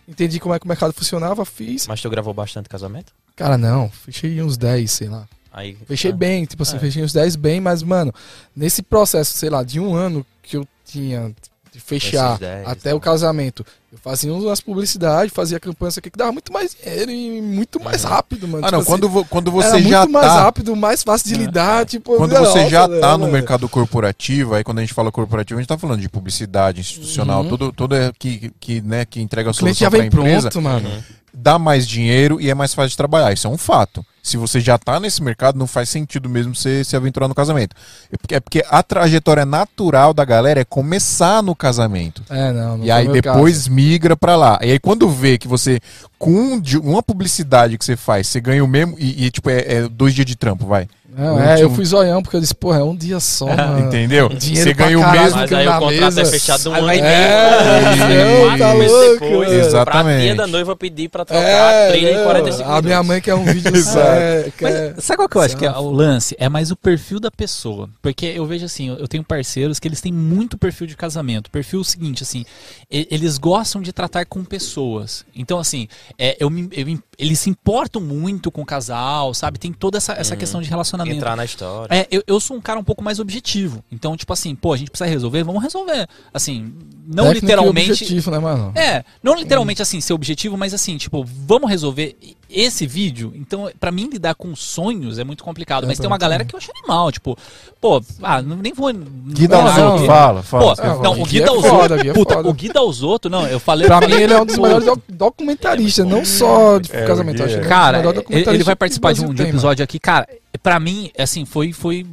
Entendi como é que o mercado funcionava, fiz. Mas tu gravou bastante casamento? Cara, não, fechei uns 10, sei lá. Aí, Fechei ah, bem, tipo assim, É. fechei uns 10 bem, mas, mano, nesse processo, sei lá, de um ano que eu tinha de fechar Esses 10, até né? o casamento, eu fazia umas publicidades, fazia campanha, isso aqui que dava muito mais dinheiro e muito mais rápido, mano. Ah, não, Tipo quando, assim, vo- quando era você muito já mais tá... rápido, mais fácil de lidar, tipo... Quando nossa, você já né, tá no mano? mercado corporativo, aí quando a gente fala corporativo, a gente tá falando de publicidade institucional, Uhum. tudo, tudo é que, que, né, que entrega a O cliente solução pra empresa, pronto, mano. Uhum. Dá mais dinheiro e é mais fácil de trabalhar. Isso é um fato. Se você já tá nesse mercado, não faz sentido mesmo você se aventurar no casamento. É porque, é porque a trajetória natural da galera é começar no casamento. É, não, não E aí depois migra pra lá. E aí quando vê que você, com um uma publicidade que você faz, você ganha o mesmo. E, e, tipo, é, é dois dias de trampo, vai. Não, é, eu fui zoião, porque eu disse, porra, é um dia só, mano. Entendeu? Dinheiro Você ganha o caralho. mesmo. Mas que aí na o contrato mesa. é fechado um Aí ano e meio. É, quatro tá louco, depois. Exatamente. Pra tia da noiva pedir pra trocar É, a trilha em não, 45 A minha mãe quer um vídeo Exato. é, quer- Mas sabe qual que eu acho que é o lance? É mais o perfil da pessoa. Porque eu vejo assim, eu tenho parceiros que eles têm muito perfil de casamento. Perfil seguinte, assim, eles gostam de tratar com pessoas. Então, assim, é, eu eu eles se importam muito com o casal, sabe? Tem toda essa, essa Uhum. questão de relacionamento. Entrar na história. É, eu, eu sou um cara um pouco mais objetivo. Então, tipo assim, pô, a gente precisa resolver, vamos resolver. Assim, não técnico e literalmente. objetivo, né, mano? É, não literalmente assim, ser objetivo, mas assim, tipo, vamos resolver esse vídeo. Então, pra mim, lidar com sonhos é muito complicado. Mas tem uma galera que eu acho animal, tipo, pô, ah, não- nem vou. Gui Não, Dalzotto, fala, fala. Pô, Ah, não, o Gui é Dalzotto. é puta, o Gui Dalzotto, não, eu falei. Pra eu mim, ele é um dos melhores doc- documentaristas, não só de É, casamento. É. Cara, ele, vai participar de um, episódio aqui. Cara, pra mim, assim, foi. foi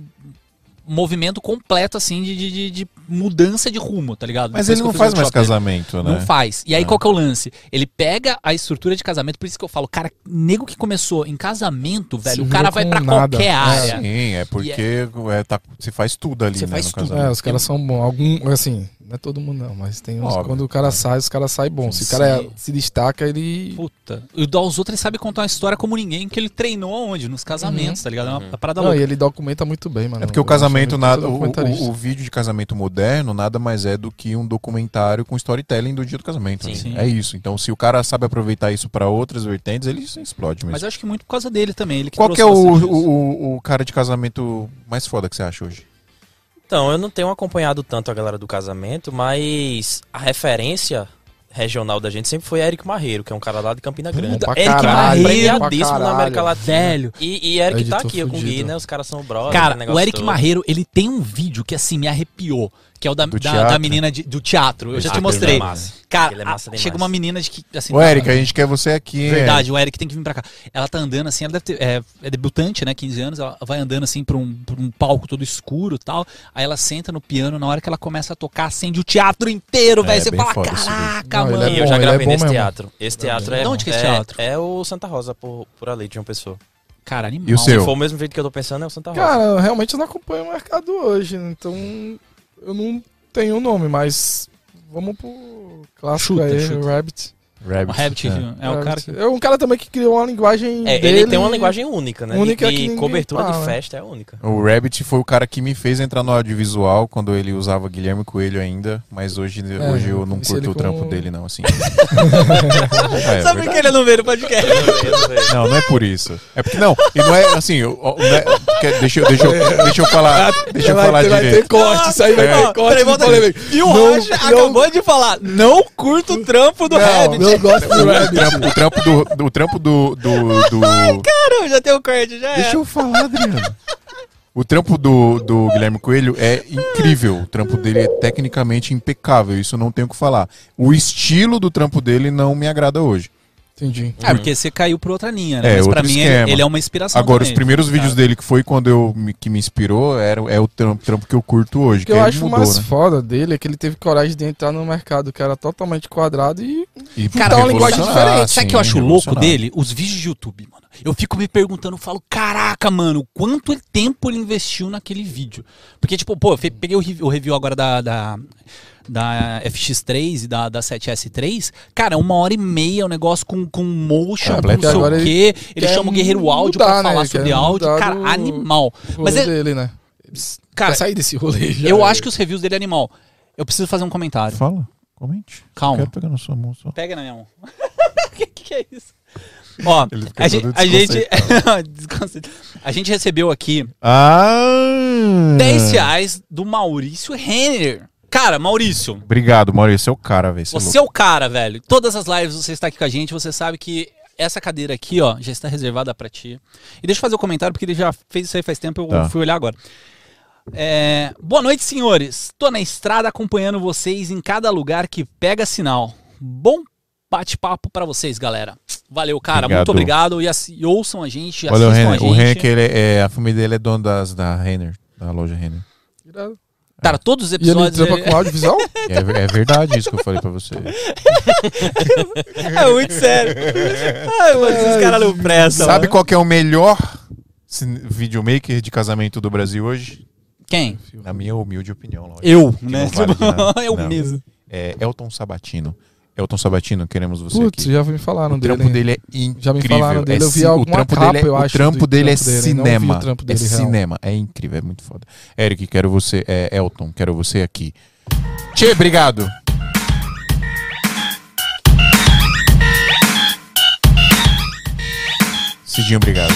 um movimento completo, assim, de, de, de- de mudança de rumo, tá ligado? Mas Depois ele não faz mais workshop dele. casamento, né? Não faz. E aí, Ah. qual que é o lance? Ele pega a estrutura de casamento, por isso que eu falo, cara, nego que começou em casamento, velho, Se o cara vai nada. qualquer É. área. Sim, é porque é, tá, você faz tudo ali, Você né, faz no tudo. casamento. É, os caras são bons. Algum, assim, não é todo mundo não, mas tem uns. Óbvio. Quando o cara sai, os caras saem bons. Se o cara Sim. se destaca, ele. Puta. E o dos outros ele sabe contar uma história como ninguém, que ele treinou aonde? Nos casamentos, tá ligado? É uma Uhum. parada Não, louca. e ele documenta muito bem, mano. É porque o casamento, nada, o, o, o vídeo de casamento moderno nada mais é do que um documentário com storytelling do dia do casamento. Sim. né? Sim. É isso. Então, se o cara sabe aproveitar isso pra outras vertentes, ele explode mesmo. Mas eu acho que muito por causa dele também. Ele que Qual que é o, o- o cara de casamento mais foda que você acha hoje? Então, eu não tenho acompanhado tanto a galera do casamento, mas a referência regional da gente sempre foi Eric Marreiro, que é um cara lá de Campina Grande. pra Eric caralho, Marreiro, pra premiadíssimo na. América Latina. Velho. E, e Eric tá aqui, eu com o Gui, fudido. né? Os caras são brothers. Cara, o Eric todo. Marreiro, ele tem um vídeo que assim me arrepiou. Que é o da, Do da, da menina de- do teatro. Eu já te mostrei. é massa. Cara, Ele é a- chega uma menina de que. Assim, Ô, Eric, a gente quer você aqui, hein? Verdade, o Eric tem que vir pra cá. Ela tá andando assim, ela deve ter, é, é debutante, né? 15 anos, ela vai andando assim pra um, pra um palco todo escuro e tal. Aí ela senta no piano, na hora que ela começa a tocar, acende o teatro inteiro, É, velho. Você fala, caraca. Não, mano. é E eu bom, já é gravei bom nesse mesmo. teatro. Esse teatro é. De onde que é esse é- teatro? É o Santa Rosa, por, por ali, de uma pessoa. Cara, animal. E o seu? Se for o mesmo vídeo que eu tô pensando, é o Santa Rosa. Cara, realmente eu não acompanho o mercado hoje, né? então eu não tenho o nome, mas vamos pro clássico Chuta, aí, chuta. Rabbit. Rabbit. Rabbit é. é, o cara que. É um cara também que criou uma linguagem É, dele. ele tem uma linguagem única, né? Única e que e cobertura fala. de festa é única. O Rabbit foi o cara que me fez entrar no audiovisual quando ele usava Guilherme Coelho ainda, mas hoje, hoje eu não curto o trampo dele, não, assim. É, Sabe por que ele não veio no podcast? Não, não é por isso. É porque não, e não é assim, eu- não é- quer- deixa, eu- deixa, eu- deixa eu falar, deixa eu vai, falar ter- vai ter direito. corte, isso aí vai É. ter corte. Peraí, volta. E o não- acabou de falar, não curto o trampo do Rabbit. Não gosto do O Rabbit. trampo, o trampo do, do- o trampo do, do, do- Caramba, já tem o corte, já Deixa é. eu falar, Adriano. O trampo do, do Guilherme Coelho é incrível. O trampo dele é tecnicamente impecável. Isso eu não tenho o que falar. O estilo do trampo dele não me agrada hoje. Entendi. É, porque você caiu pra outra linha, né? É, Mas pra mim esquema. ele, ele é uma inspiração. Agora, os também, primeiros cara. vídeos dele, que foi quando eu me- que me inspirou, era, é o trampo, trampo que eu curto hoje. O que que eu acho mudou, mais né? foda dele é que ele teve coragem de entrar no mercado que era totalmente quadrado e E Cara, uma linguagem diferente. Sabe o que eu acho louco dele? Os vídeos de YouTube, mano. Eu fico me perguntando, falo, caraca, mano, quanto tempo ele investiu naquele vídeo? Porque, tipo, pô, eu peguei o review, o review agora da, da, da FX3 e da, da 7S3. Cara, uma hora e meia, o negócio com, com motion, É, com não sei o ele quê. Ele chama o Guerreiro Áudio pra mudar, né? falar Ele sobre áudio. Cara, do- animal. o Mas rolê é, dele, né? cara, Pra sair desse rolê já. eu acho que os reviews dele é animal. Eu preciso fazer um comentário. Fala, comente. Calma. Quero pegar na sua mão só. Pega na minha mão. O que, que é isso? Ó, Ele a gente, a gente, a gente recebeu aqui Ah! 10 reais do Maurício Renner. Cara, Maurício, Obrigado, Maurício. Você é o cara, velho. Você é é o cara, velho. Todas as lives você está aqui com a gente, você sabe que essa cadeira aqui, ó, já está reservada pra ti. E deixa eu fazer o comentário, porque ele já fez isso aí faz tempo, eu Tá. fui olhar agora. É, Boa noite, senhores. Tô na estrada acompanhando vocês em cada lugar que pega sinal. Bom bate-papo pra vocês, galera. Valeu, cara. Obrigado. Muito obrigado. E, e ouçam a gente, Olha o assistam Renner. a O gente. Renner, que ele é, a família dele é dono das, da Renner, da loja Renner. Irado. Cara, todos os E ele episódios. trampa ele- com audiovisual? É, é verdade isso que eu falei pra você. É muito sério. Ai, mano, esses caras não prestam. Sabe mano. qual que é o melhor videomaker de casamento do Brasil hoje? Quem? Na minha humilde opinião, lógico. Eu, né? vale. Eu Não. mesmo. É Elton Sabatino. Elton Sabatino, queremos você Putz, aqui. já me falaram O dele. trampo dele é incrível. Já me falaram dele, É eu vi o alguma trampo capa, dele é, eu O acho, trampo do dele é trampo dele, vi cinema. o é real. cinema. É incrível, é muito foda. Eric, quero você. É, Elton, quero você aqui. Tchê, obrigado. Cidinho, obrigado.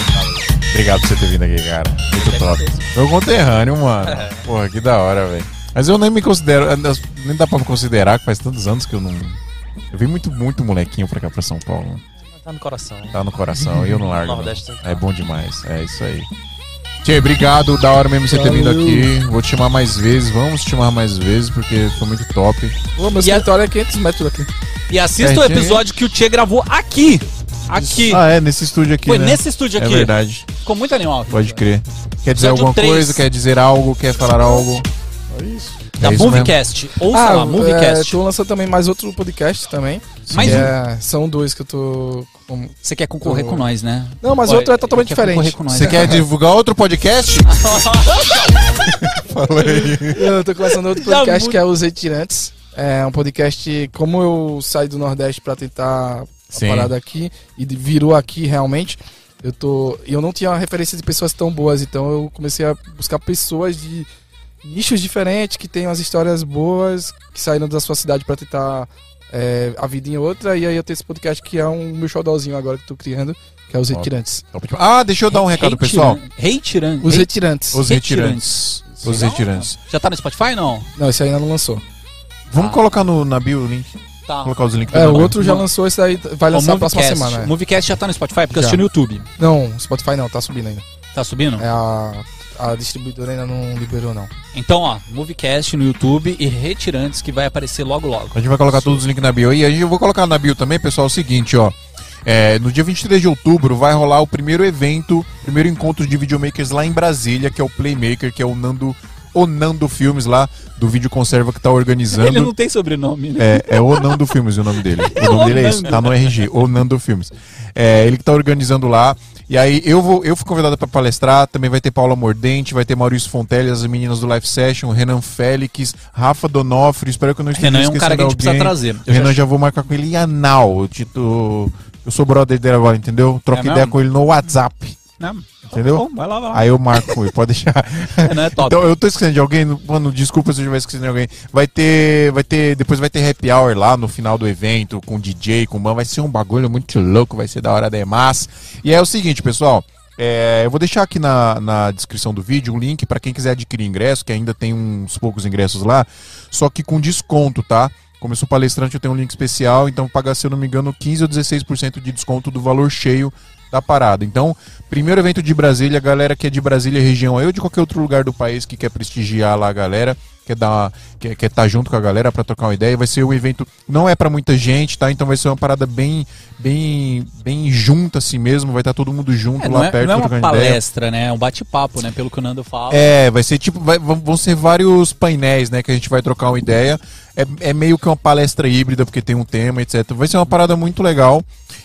Obrigado por você ter vindo aqui, cara. Muito top. Meu conterrâneo, mano. Porra, que da hora, velho. Mas eu nem me considero. Nem dá pra me considerar que faz tantos anos que eu não. Eu vim muito, muito molequinho pra cá, pra São Paulo. Tá no coração. Tá no coração e eu não largo. Nordeste É bom demais. É isso aí. Tchê, obrigado. Da hora mesmo você ter vindo aqui. Vou te chamar mais vezes. Vamos te chamar mais vezes porque foi muito top. Ô, meu E a- escritório é 500 metros daqui. E assista o Certinho. episódio que o Tchê gravou aqui. Aqui. Ah, é, nesse estúdio aqui. Foi né? nesse estúdio É aqui. verdade. Ficou muito animal. Pode crer. Quer dizer alguma três. coisa? Quer dizer algo? Quer falar algo? É isso. Da é. Moviecast. Ouça Ah, lá, é, Moviecast. tô lançando também mais outro podcast também. Mais que um. é- são dois que eu tô. Você quer concorrer Tô- com nós, né? Não, mas outro é totalmente diferente. Você quer divulgar outro podcast? Fala aí. Eu tô começando outro podcast que é Os Retirantes. É um podcast, como eu saí do Nordeste pra tentar Sim. a parada aqui e virou aqui realmente, eu tô. Eu não tinha uma referência de pessoas tão boas, então eu comecei a buscar pessoas de nichos diferentes que tenham as histórias boas, que saíram da sua cidade pra tentar é, a vida em outra. E aí eu tenho esse podcast que é um meu showdownzinho agora que eu tô criando, que é Os. Retirantes. Ah, deixa eu dar um recado, pessoal. Rei Tirante. Os Retirantes. Os Retirantes. retirantes. Os retirantes. Já tá no Spotify, não? Não, esse ainda não lançou. Vamos Ah. colocar no, na bio o link. Tá. Colocar os links. É, o outro já lançou, esse daí vai O lançar na próxima semana. O é. Moviecast já tá no Spotify, porque eu Já. assisti no YouTube. Não, Spotify não, tá subindo ainda. Tá subindo? É a a distribuidora ainda não liberou, não. Então, ó, Moviecast no YouTube e Retirantes que vai aparecer logo logo. A gente vai colocar todos os links na bio. E a gente eu vou colocar na bio também, pessoal, é o seguinte, ó. É, no dia 23 de outubro vai rolar o primeiro evento, primeiro encontro de videomakers lá em Brasília, que é o Playmaker, que é o Nando, o Nando Filmes lá, do Vídeo Conserva que tá organizando. Ele não tem sobrenome, né? É, é o Nando Filmes o nome dele. O nome dele é esse, tá no RG, o Nando Filmes. É, ele que tá organizando lá. E aí eu vou, eu fui convidado para palestrar, também vai ter Paula Mordente, vai ter Maurício Fontelli, as meninas do Live Session, Renan Félix, Rafa Donofre, espero que eu não esteja Renan é um cara que a gente alguém. precisa trazer. O Renan já vou marcar com ele e a Nau, Tito, eu sou brother dele agora, entendeu? Troca É ideia mesmo? com ele no WhatsApp, Não, entendeu? Bom, vai lá, vai lá. Aí eu marco ele, pode deixar. Renan é top. Então, eu tô esquecendo de alguém, mano, desculpa se eu estiver esquecendo de alguém. Vai ter, vai ter, depois vai ter happy hour lá no final do evento, com DJ, com man, vai ser um bagulho muito louco, vai ser da hora demais. E é o seguinte, pessoal, é, eu vou deixar aqui na, na descrição do vídeo um link para quem quiser adquirir ingresso, que ainda tem uns poucos ingressos lá, só que com desconto, tá? Como eu sou palestrante, eu tenho um link especial, então paga, se eu não me engano, 15 ou 16% de desconto do valor cheio da parada. Então, primeiro evento de Brasília, galera que é de Brasília região, eu de qualquer outro lugar do país que quer prestigiar lá a galera, quer dar, quer quer estar junto com a galera para trocar uma ideia, vai ser um evento não é para muita gente, tá? Então vai ser uma parada bem bem bem junta assim mesmo, vai estar todo mundo junto É, lá não, é, perto não é uma trocando ideia. palestra, né? É um bate-papo, né? Pelo que o Nando fala. É, vai ser tipo, vai- vão ser vários painéis, né, que a gente vai trocar uma ideia. É, é meio que uma palestra híbrida, porque tem um tema, etc. Vai ser uma parada muito legal.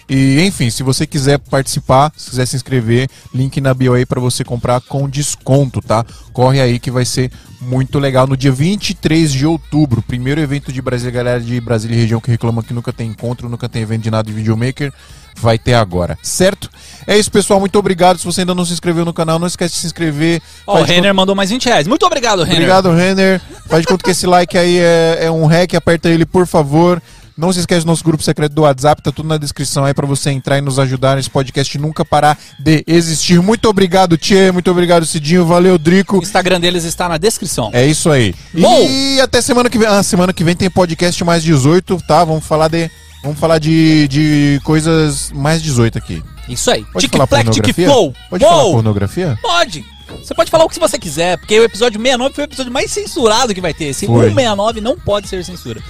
E, enfim, se você quiser participar, se quiser se inscrever, link na bio aí pra você comprar com desconto, tá? Corre aí que vai ser muito legal. No dia 23 de outubro, primeiro evento de Brasília, galera de Brasília e região que reclama que nunca tem encontro, nunca tem evento de nada de videomaker, vai ter agora, certo? É isso, pessoal. Muito obrigado. Se você ainda não se inscreveu no canal, não esquece de se inscrever. Ó, o Faz de Renner mandou mais 20 reais. Muito obrigado, Renner. Obrigado, Renner. Faz de conta que esse like aí é, é um hack, aperta ele, por favor. Não se esquece do nosso grupo secreto do WhatsApp, tá tudo na descrição aí pra você entrar e nos ajudar nesse podcast nunca parar de existir. Muito obrigado, Tchê, muito obrigado, Cidinho, valeu, Drico. O Instagram deles está na descrição. É isso aí. Bom. E até semana que vem. Ah, semana que vem tem podcast mais 18, tá? Vamos falar de vamos falar de, de coisas mais 18 aqui. Isso aí. Pode falar Tic-flac, pornografia? Pode falar Uou! pornografia? Pode. Você pode falar o que você quiser, porque o episódio 69 foi o episódio mais censurado que vai ter. Esse Foi. 169 não pode ser censura.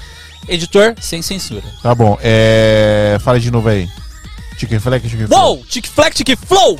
Editor, sem censura. Tá bom. É... Fala de novo aí. Chicken Fleck, Chicken Fleck. Uou! Tic-flac, tic-flow!